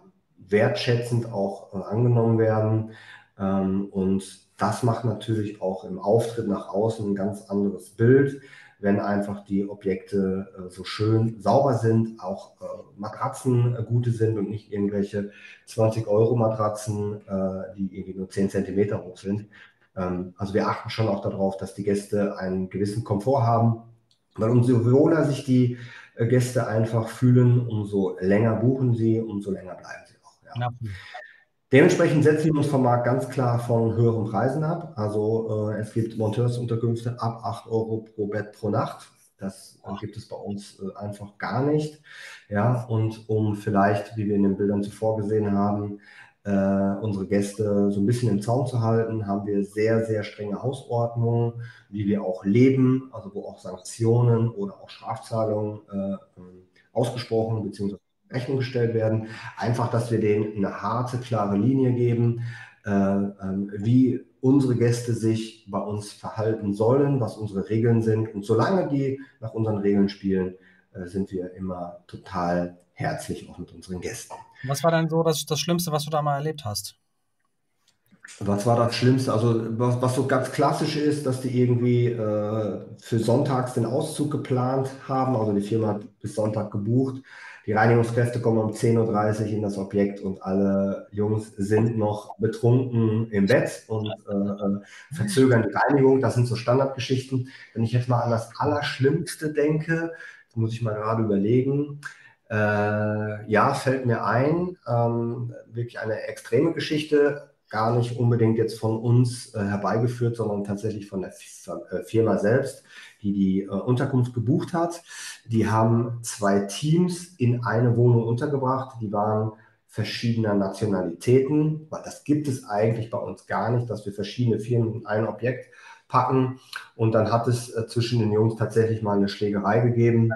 wertschätzend auch äh, angenommen werden. Ähm, und das macht natürlich auch im Auftritt nach außen ein ganz anderes Bild, wenn einfach die Objekte äh, so schön sauber sind, auch äh, Matratzen äh, gute sind und nicht irgendwelche 20 Euro Matratzen, äh, die irgendwie nur 10 Zentimeter hoch sind. Ähm, also wir achten schon auch darauf, dass die Gäste einen gewissen Komfort haben, weil umso wohler sich die äh, Gäste einfach fühlen, umso länger buchen sie, umso länger bleiben. Ja. Dementsprechend setzen wir uns vom Markt ganz klar von höheren Preisen ab. Also äh, es gibt Monteursunterkünfte ab 8 Euro pro Bett pro Nacht. Das gibt es bei uns äh, einfach gar nicht. Ja, und um vielleicht, wie wir in den Bildern zuvor gesehen haben, äh, unsere Gäste so ein bisschen im Zaum zu halten, haben wir sehr, sehr strenge Hausordnungen, wie wir auch leben, also wo auch Sanktionen oder auch Strafzahlungen äh, ausgesprochen bzw. Rechnung gestellt werden. Einfach, dass wir denen eine harte, klare Linie geben, äh, äh, wie unsere Gäste sich bei uns verhalten sollen, was unsere Regeln sind. Und solange die nach unseren Regeln spielen, äh, sind wir immer total herzlich auch mit unseren Gästen.
Was war denn so das, das Schlimmste, was du da mal erlebt hast?
Was war das Schlimmste? Also was, was so ganz klassisch ist, dass die irgendwie äh, für sonntags den Auszug geplant haben. Also die Firma hat bis Sonntag gebucht die Reinigungskräfte kommen um 10.30 Uhr in das Objekt und alle Jungs sind noch betrunken im Bett und äh, äh, verzögern die Reinigung. Das sind so Standardgeschichten. Wenn ich jetzt mal an das Allerschlimmste denke, muss ich mal gerade überlegen. Äh, ja, fällt mir ein, ähm, wirklich eine extreme Geschichte, gar nicht unbedingt jetzt von uns äh, herbeigeführt, sondern tatsächlich von der äh, Firma selbst die die äh, Unterkunft gebucht hat. Die haben zwei Teams in eine Wohnung untergebracht. Die waren verschiedener Nationalitäten, weil das gibt es eigentlich bei uns gar nicht, dass wir verschiedene Firmen in ein Objekt packen. Und dann hat es äh, zwischen den Jungs tatsächlich mal eine Schlägerei gegeben.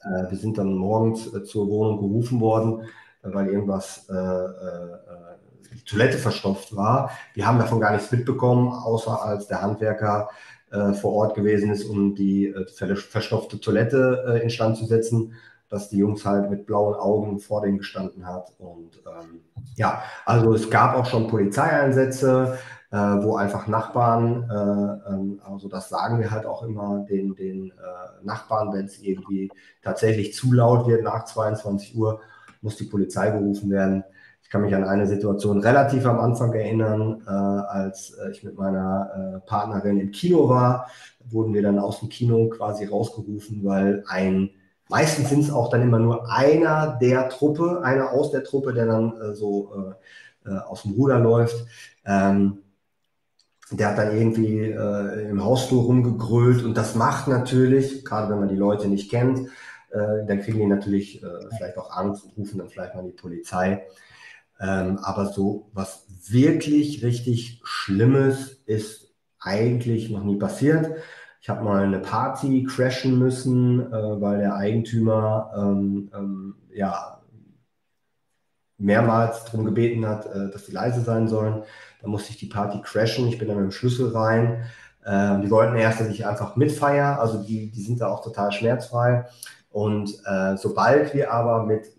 Äh, wir sind dann morgens äh, zur Wohnung gerufen worden, äh, weil irgendwas äh, die Toilette verstopft war. Wir haben davon gar nichts mitbekommen, außer als der Handwerker vor Ort gewesen ist, um die verstopfte Toilette instand zu setzen dass die Jungs halt mit blauen Augen vor denen gestanden hat. Und ähm, ja, also es gab auch schon Polizeieinsätze, äh, wo einfach Nachbarn, äh, ähm, also das sagen wir halt auch immer den, den äh, Nachbarn, wenn es irgendwie tatsächlich zu laut wird nach 22 Uhr, muss die Polizei gerufen werden. Ich kann mich an eine Situation relativ am Anfang erinnern, äh, als äh, ich mit meiner äh, Partnerin im Kino war, wurden wir dann aus dem Kino quasi rausgerufen, weil ein Meistens sind es auch dann immer nur einer der Truppe, einer aus der Truppe, der dann äh, so äh, äh, aus dem Ruder läuft. Ähm, der hat dann irgendwie äh, im Hausflur rumgegrölt und das macht natürlich, gerade wenn man die Leute nicht kennt, äh, dann kriegen die natürlich vielleicht auch Angst und rufen dann vielleicht mal die Polizei. Ähm, aber so was wirklich richtig Schlimmes ist eigentlich noch nie passiert. Ich habe mal eine Party crashen müssen, äh, weil der Eigentümer ähm, ähm, ja, mehrmals darum gebeten hat, äh, dass die leise sein sollen. Da musste ich die Party crashen. Ich bin dann mit dem Schlüssel rein. Äh, die wollten erst, dass ich einfach mitfeiere. Also die, die sind da auch total schmerzfrei. Und äh, sobald wir aber mit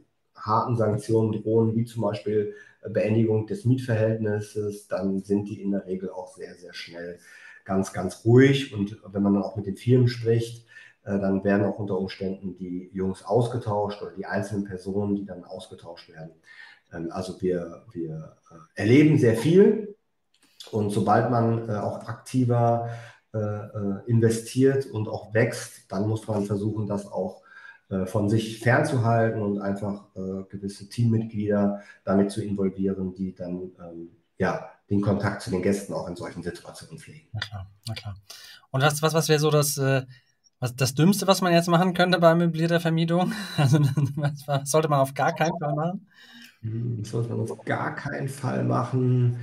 harten Sanktionen drohen, wie zum Beispiel Beendigung des Mietverhältnisses, dann sind die in der Regel auch sehr, sehr schnell ganz, ganz ruhig. Und wenn man dann auch mit den Firmen spricht, äh, dann werden auch unter Umständen die Jungs ausgetauscht oder die einzelnen Personen, die dann ausgetauscht werden. Ähm, also wir, wir äh, erleben sehr viel. Und sobald man äh, auch aktiver investiert und auch wächst, dann muss man versuchen, das auch von sich fernzuhalten und einfach gewisse Teammitglieder damit zu involvieren, die dann ähm, ja, den Kontakt zu den Gästen auch in solchen Situationen pflegen.
Na klar, na klar. Und was, was, was wäre so das, äh, was, das Dümmste, was man jetzt machen könnte bei möblierter Vermietung? Also, was, was sollte man auf gar keinen Fall machen?
Hm, das sollte man auf gar keinen Fall machen.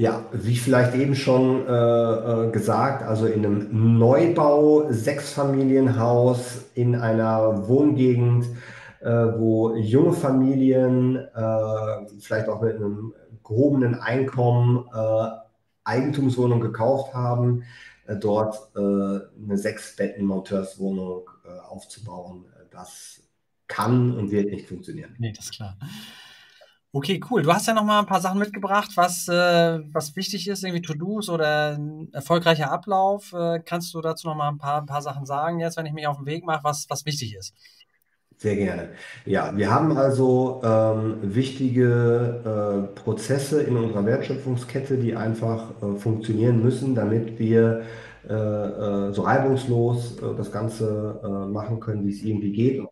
Ja, wie vielleicht eben schon äh, äh, gesagt, also in einem Neubau, Sechsfamilienhaus in einer Wohngegend, äh, wo junge Familien äh, vielleicht auch mit einem gehobenen Einkommen äh, Eigentumswohnung gekauft haben, äh, dort eine sechs Betten Monteurswohnung äh, aufzubauen. Das kann und wird nicht funktionieren.
Nee, das ist klar. Okay, cool. Du hast ja noch mal ein paar Sachen mitgebracht, was, äh, was wichtig ist, irgendwie To-Dos oder ein erfolgreicher Ablauf. Äh, kannst du dazu noch mal ein paar, ein paar Sachen sagen, jetzt, wenn ich mich auf den Weg mache, was, was wichtig ist?
Sehr gerne. Ja, wir haben also ähm, wichtige äh, Prozesse in unserer Wertschöpfungskette, die einfach äh, funktionieren müssen, damit wir äh, äh so reibungslos das Ganze machen können, wie es irgendwie geht.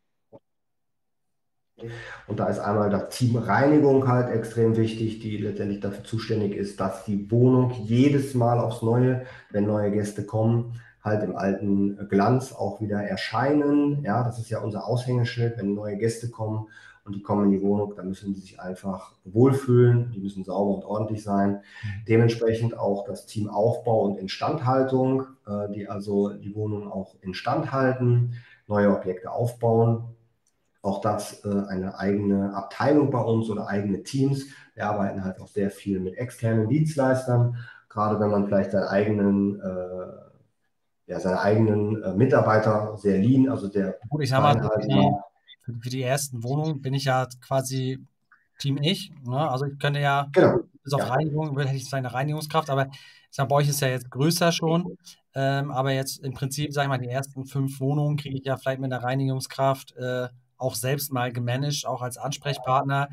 Und da ist einmal das Team Reinigung halt extrem wichtig, die letztendlich dafür zuständig ist, dass die Wohnung jedes Mal aufs Neue, wenn neue Gäste kommen, halt im alten Glanz auch wieder erscheinen. Ja, das ist ja unser Aushängeschild, wenn neue Gäste kommen und die kommen in die Wohnung, dann müssen die sich einfach wohlfühlen, die müssen sauber und ordentlich sein. Dementsprechend auch das Team Aufbau und Instandhaltung, äh, die also die Wohnung auch instand halten, neue Objekte aufbauen. Auch das äh, eine eigene Abteilung bei uns oder eigene Teams. Wir arbeiten halt auch sehr viel mit externen Dienstleistern, gerade wenn man vielleicht seinen eigenen äh, ja, seine eigenen äh, Mitarbeiter sehr lean, also der.
Gut, ich sag mal, für die, für die ersten Wohnungen bin ich ja quasi Team ich. Ne? Also ich könnte ja genau. bis auf ja. Reinigung, hätte ich seine Reinigungskraft, aber ich sag, bei euch ist ja jetzt größer schon. Ähm, aber jetzt im Prinzip, sag ich mal, die ersten fünf Wohnungen kriege ich ja vielleicht mit der Reinigungskraft äh, auch selbst mal gemanagt, auch als Ansprechpartner.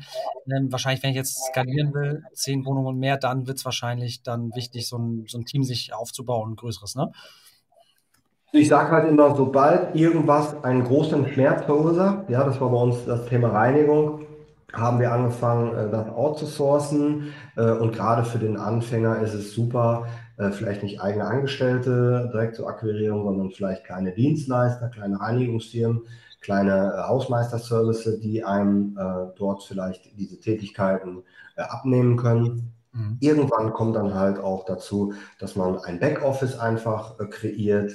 Ähm, wahrscheinlich, wenn ich jetzt skalieren will, zehn Wohnungen und mehr, dann wird es wahrscheinlich dann wichtig, so ein, so ein Team sich aufzubauen, ein größeres, ne?
Ich sage halt immer, sobald irgendwas einen großen Schmerz verursacht, ja, das war bei uns das Thema Reinigung, haben wir angefangen, äh, das outzusourcen. Äh, und gerade für den Anfänger ist es super, äh, vielleicht nicht eigene Angestellte direkt zur Akquirierung, sondern vielleicht kleine Dienstleister, kleine Reinigungsfirmen, kleine äh, Hausmeisterservice, die einem äh, dort vielleicht diese Tätigkeiten äh, abnehmen können. Mhm. Irgendwann kommt dann halt auch dazu, dass man ein Backoffice einfach äh, kreiert,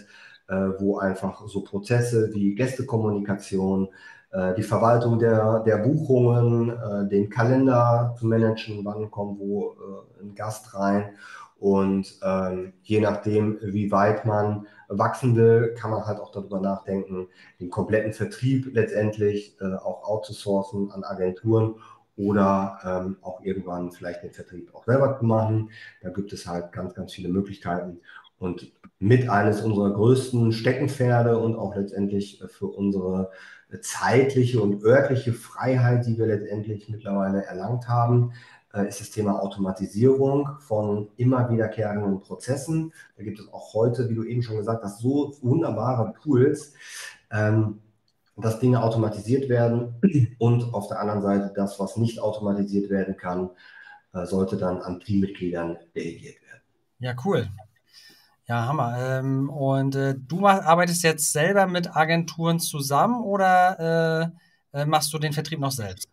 äh, wo einfach so Prozesse wie Gästekommunikation, äh, die Verwaltung der, der Buchungen, den Kalender zu managen, wann kommt wo ein Gast rein und ähm, je nachdem, wie weit man wachsen will, kann man halt auch darüber nachdenken, den kompletten Vertrieb letztendlich äh, auch outzusourcen an Agenturen oder ähm, auch irgendwann vielleicht den Vertrieb auch selber zu machen. Da gibt es halt ganz, ganz viele Möglichkeiten. Und mit eines unserer größten Steckenpferde und auch letztendlich für unsere zeitliche und örtliche Freiheit, die wir letztendlich mittlerweile erlangt haben, ist das Thema Automatisierung von immer wiederkehrenden Prozessen. Da gibt es auch heute, wie du eben schon gesagt hast, so wunderbare Tools, ähm, dass Dinge automatisiert werden und auf der anderen Seite das, was nicht automatisiert werden kann, äh, sollte dann an Teammitgliedern delegiert werden.
Ja, cool. Ja, Hammer. Ähm, und äh, du arbeitest jetzt selber mit Agenturen zusammen oder äh, äh, machst du den Vertrieb noch selbst?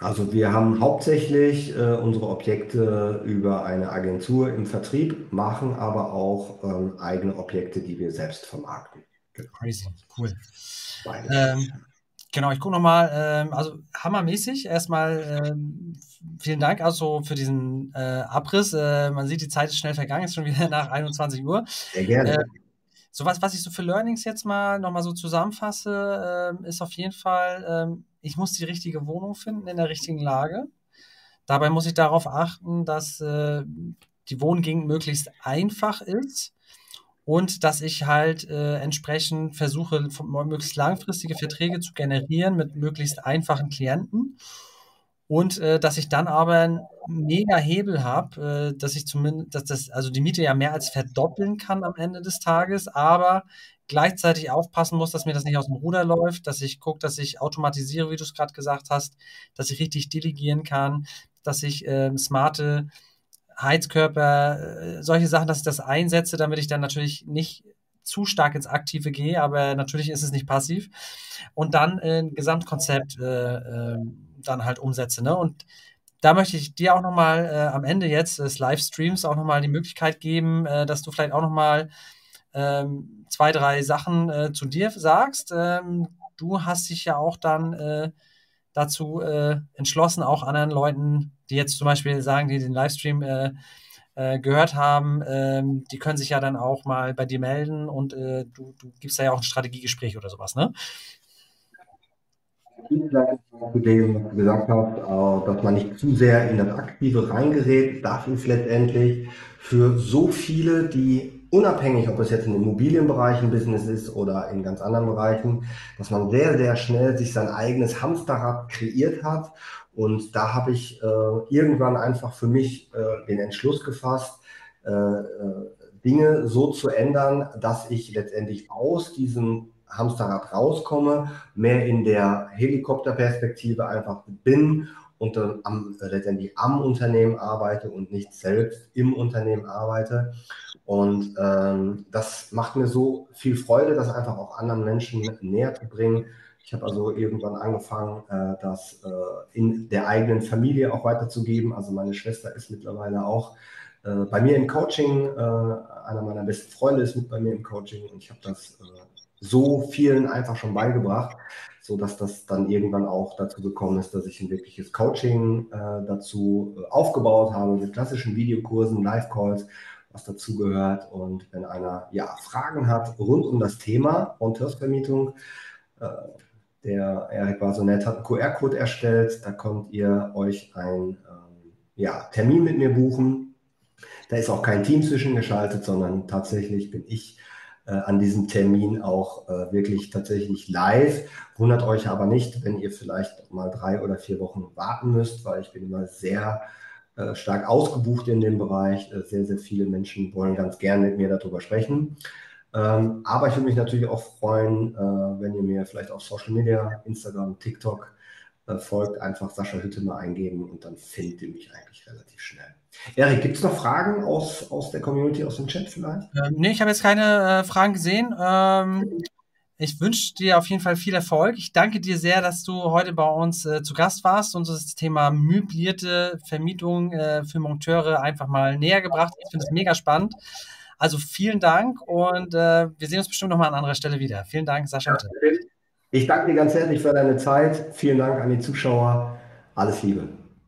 Also wir haben hauptsächlich äh, unsere Objekte über eine Agentur im Vertrieb, machen aber auch ähm, eigene Objekte, die wir selbst vermarkten.
Crazy, cool. Ähm, genau, ich gucke nochmal, ähm, also hammermäßig. Erstmal ähm, vielen Dank also für diesen äh, Abriss. Äh, man sieht, die Zeit ist schnell vergangen, ist schon wieder nach 21 Uhr. Sehr gerne. Äh, so was, was ich so für Learnings jetzt mal nochmal so zusammenfasse, äh, ist auf jeden Fall, äh, ich muss die richtige Wohnung finden in der richtigen Lage. Dabei muss ich darauf achten, dass äh, die Wohngegend möglichst einfach ist und dass ich halt äh, entsprechend versuche, möglichst langfristige Verträge zu generieren mit möglichst einfachen Klienten und äh, dass ich dann aber einen mega Hebel habe, äh, dass ich zumindest, dass das, also die Miete ja mehr als verdoppeln kann am Ende des Tages, aber gleichzeitig aufpassen muss, dass mir das nicht aus dem Ruder läuft, dass ich gucke, dass ich automatisiere, wie du es gerade gesagt hast, dass ich richtig delegieren kann, dass ich äh, smarte Heizkörper, äh, solche Sachen, dass ich das einsetze, damit ich dann natürlich nicht zu stark ins Aktive gehe, aber natürlich ist es nicht passiv. Und dann äh, ein Gesamtkonzept äh, äh, dann halt umsetze. Ne? Und da möchte ich dir auch nochmal äh, am Ende jetzt des Livestreams auch nochmal die Möglichkeit geben, äh, dass du vielleicht auch nochmal ähm, zwei, drei Sachen äh, zu dir sagst. Ähm, du hast dich ja auch dann äh, dazu äh, entschlossen, auch anderen Leuten, die jetzt zum Beispiel sagen, die den Livestream äh, äh, gehört haben, ähm, die können sich ja dann auch mal bei dir melden und äh, du, du gibst da ja auch ein Strategiegespräch oder sowas, ne?
Zu dem, gesagt hast, äh, dass man nicht zu sehr in das Aktive reingerät, das ist letztendlich für so viele, die unabhängig, ob es jetzt im Immobilienbereich ein Business ist oder in ganz anderen Bereichen, dass man sehr, sehr schnell sich sein eigenes Hamsterrad kreiert hat. Und da habe ich äh, irgendwann einfach für mich äh, den Entschluss gefasst, äh, äh Dinge so zu ändern, dass ich letztendlich aus diesem Hamsterrad rauskomme, mehr in der Helikopterperspektive einfach bin und dann am, äh, letztendlich am Unternehmen arbeite und nicht selbst im Unternehmen arbeite. Und ähm, das macht mir so viel Freude, das einfach auch anderen Menschen näher zu bringen. Ich habe also irgendwann angefangen, äh, das äh, in der eigenen Familie auch weiterzugeben. Also meine Schwester ist mittlerweile auch äh, bei mir im Coaching. Äh, einer meiner besten Freunde ist mit bei mir im Coaching und ich habe das so vielen einfach schon beigebracht, so dass das dann irgendwann auch dazu gekommen ist, dass ich ein wirkliches Coaching äh, dazu äh, aufgebaut habe mit klassischen Videokursen, Live-Calls, was dazu gehört. Und wenn einer ja Fragen hat rund um das Thema Monteursvermietung, äh, der Erik war so nett, hat einen QR-Code erstellt. Da könnt ihr euch einen ähm, ja, Termin mit mir buchen. Da ist auch kein Team zwischengeschaltet, sondern tatsächlich bin ich an diesem Termin auch äh, wirklich tatsächlich live. Wundert euch aber nicht, wenn ihr vielleicht mal drei oder vier Wochen warten müsst, weil ich bin immer sehr äh, stark ausgebucht in dem Bereich. Äh, sehr, sehr viele Menschen wollen ganz gerne mit mir darüber sprechen. Ähm, aber ich würde mich natürlich auch freuen, äh, wenn ihr mir vielleicht auf Social Media, Instagram, TikTok äh, folgt, einfach Sascha Hütte mal eingeben und dann findet ihr mich eigentlich relativ schnell. Erik, gibt es noch Fragen aus, aus der Community, aus dem Chat vielleicht?
Ähm, nee, ich habe jetzt keine äh, Fragen gesehen. Ähm, Ich wünsche dir auf jeden Fall viel Erfolg. Ich danke dir sehr, dass du heute bei uns äh, zu Gast warst und das Thema möblierte Vermietung äh, für Monteure einfach mal näher gebracht. Ich finde es mega spannend. Also vielen Dank und äh, wir sehen uns bestimmt nochmal an anderer Stelle wieder. Vielen Dank, Sascha.
Ich danke dir ganz herzlich für deine Zeit. Vielen Dank an die Zuschauer. Alles Liebe.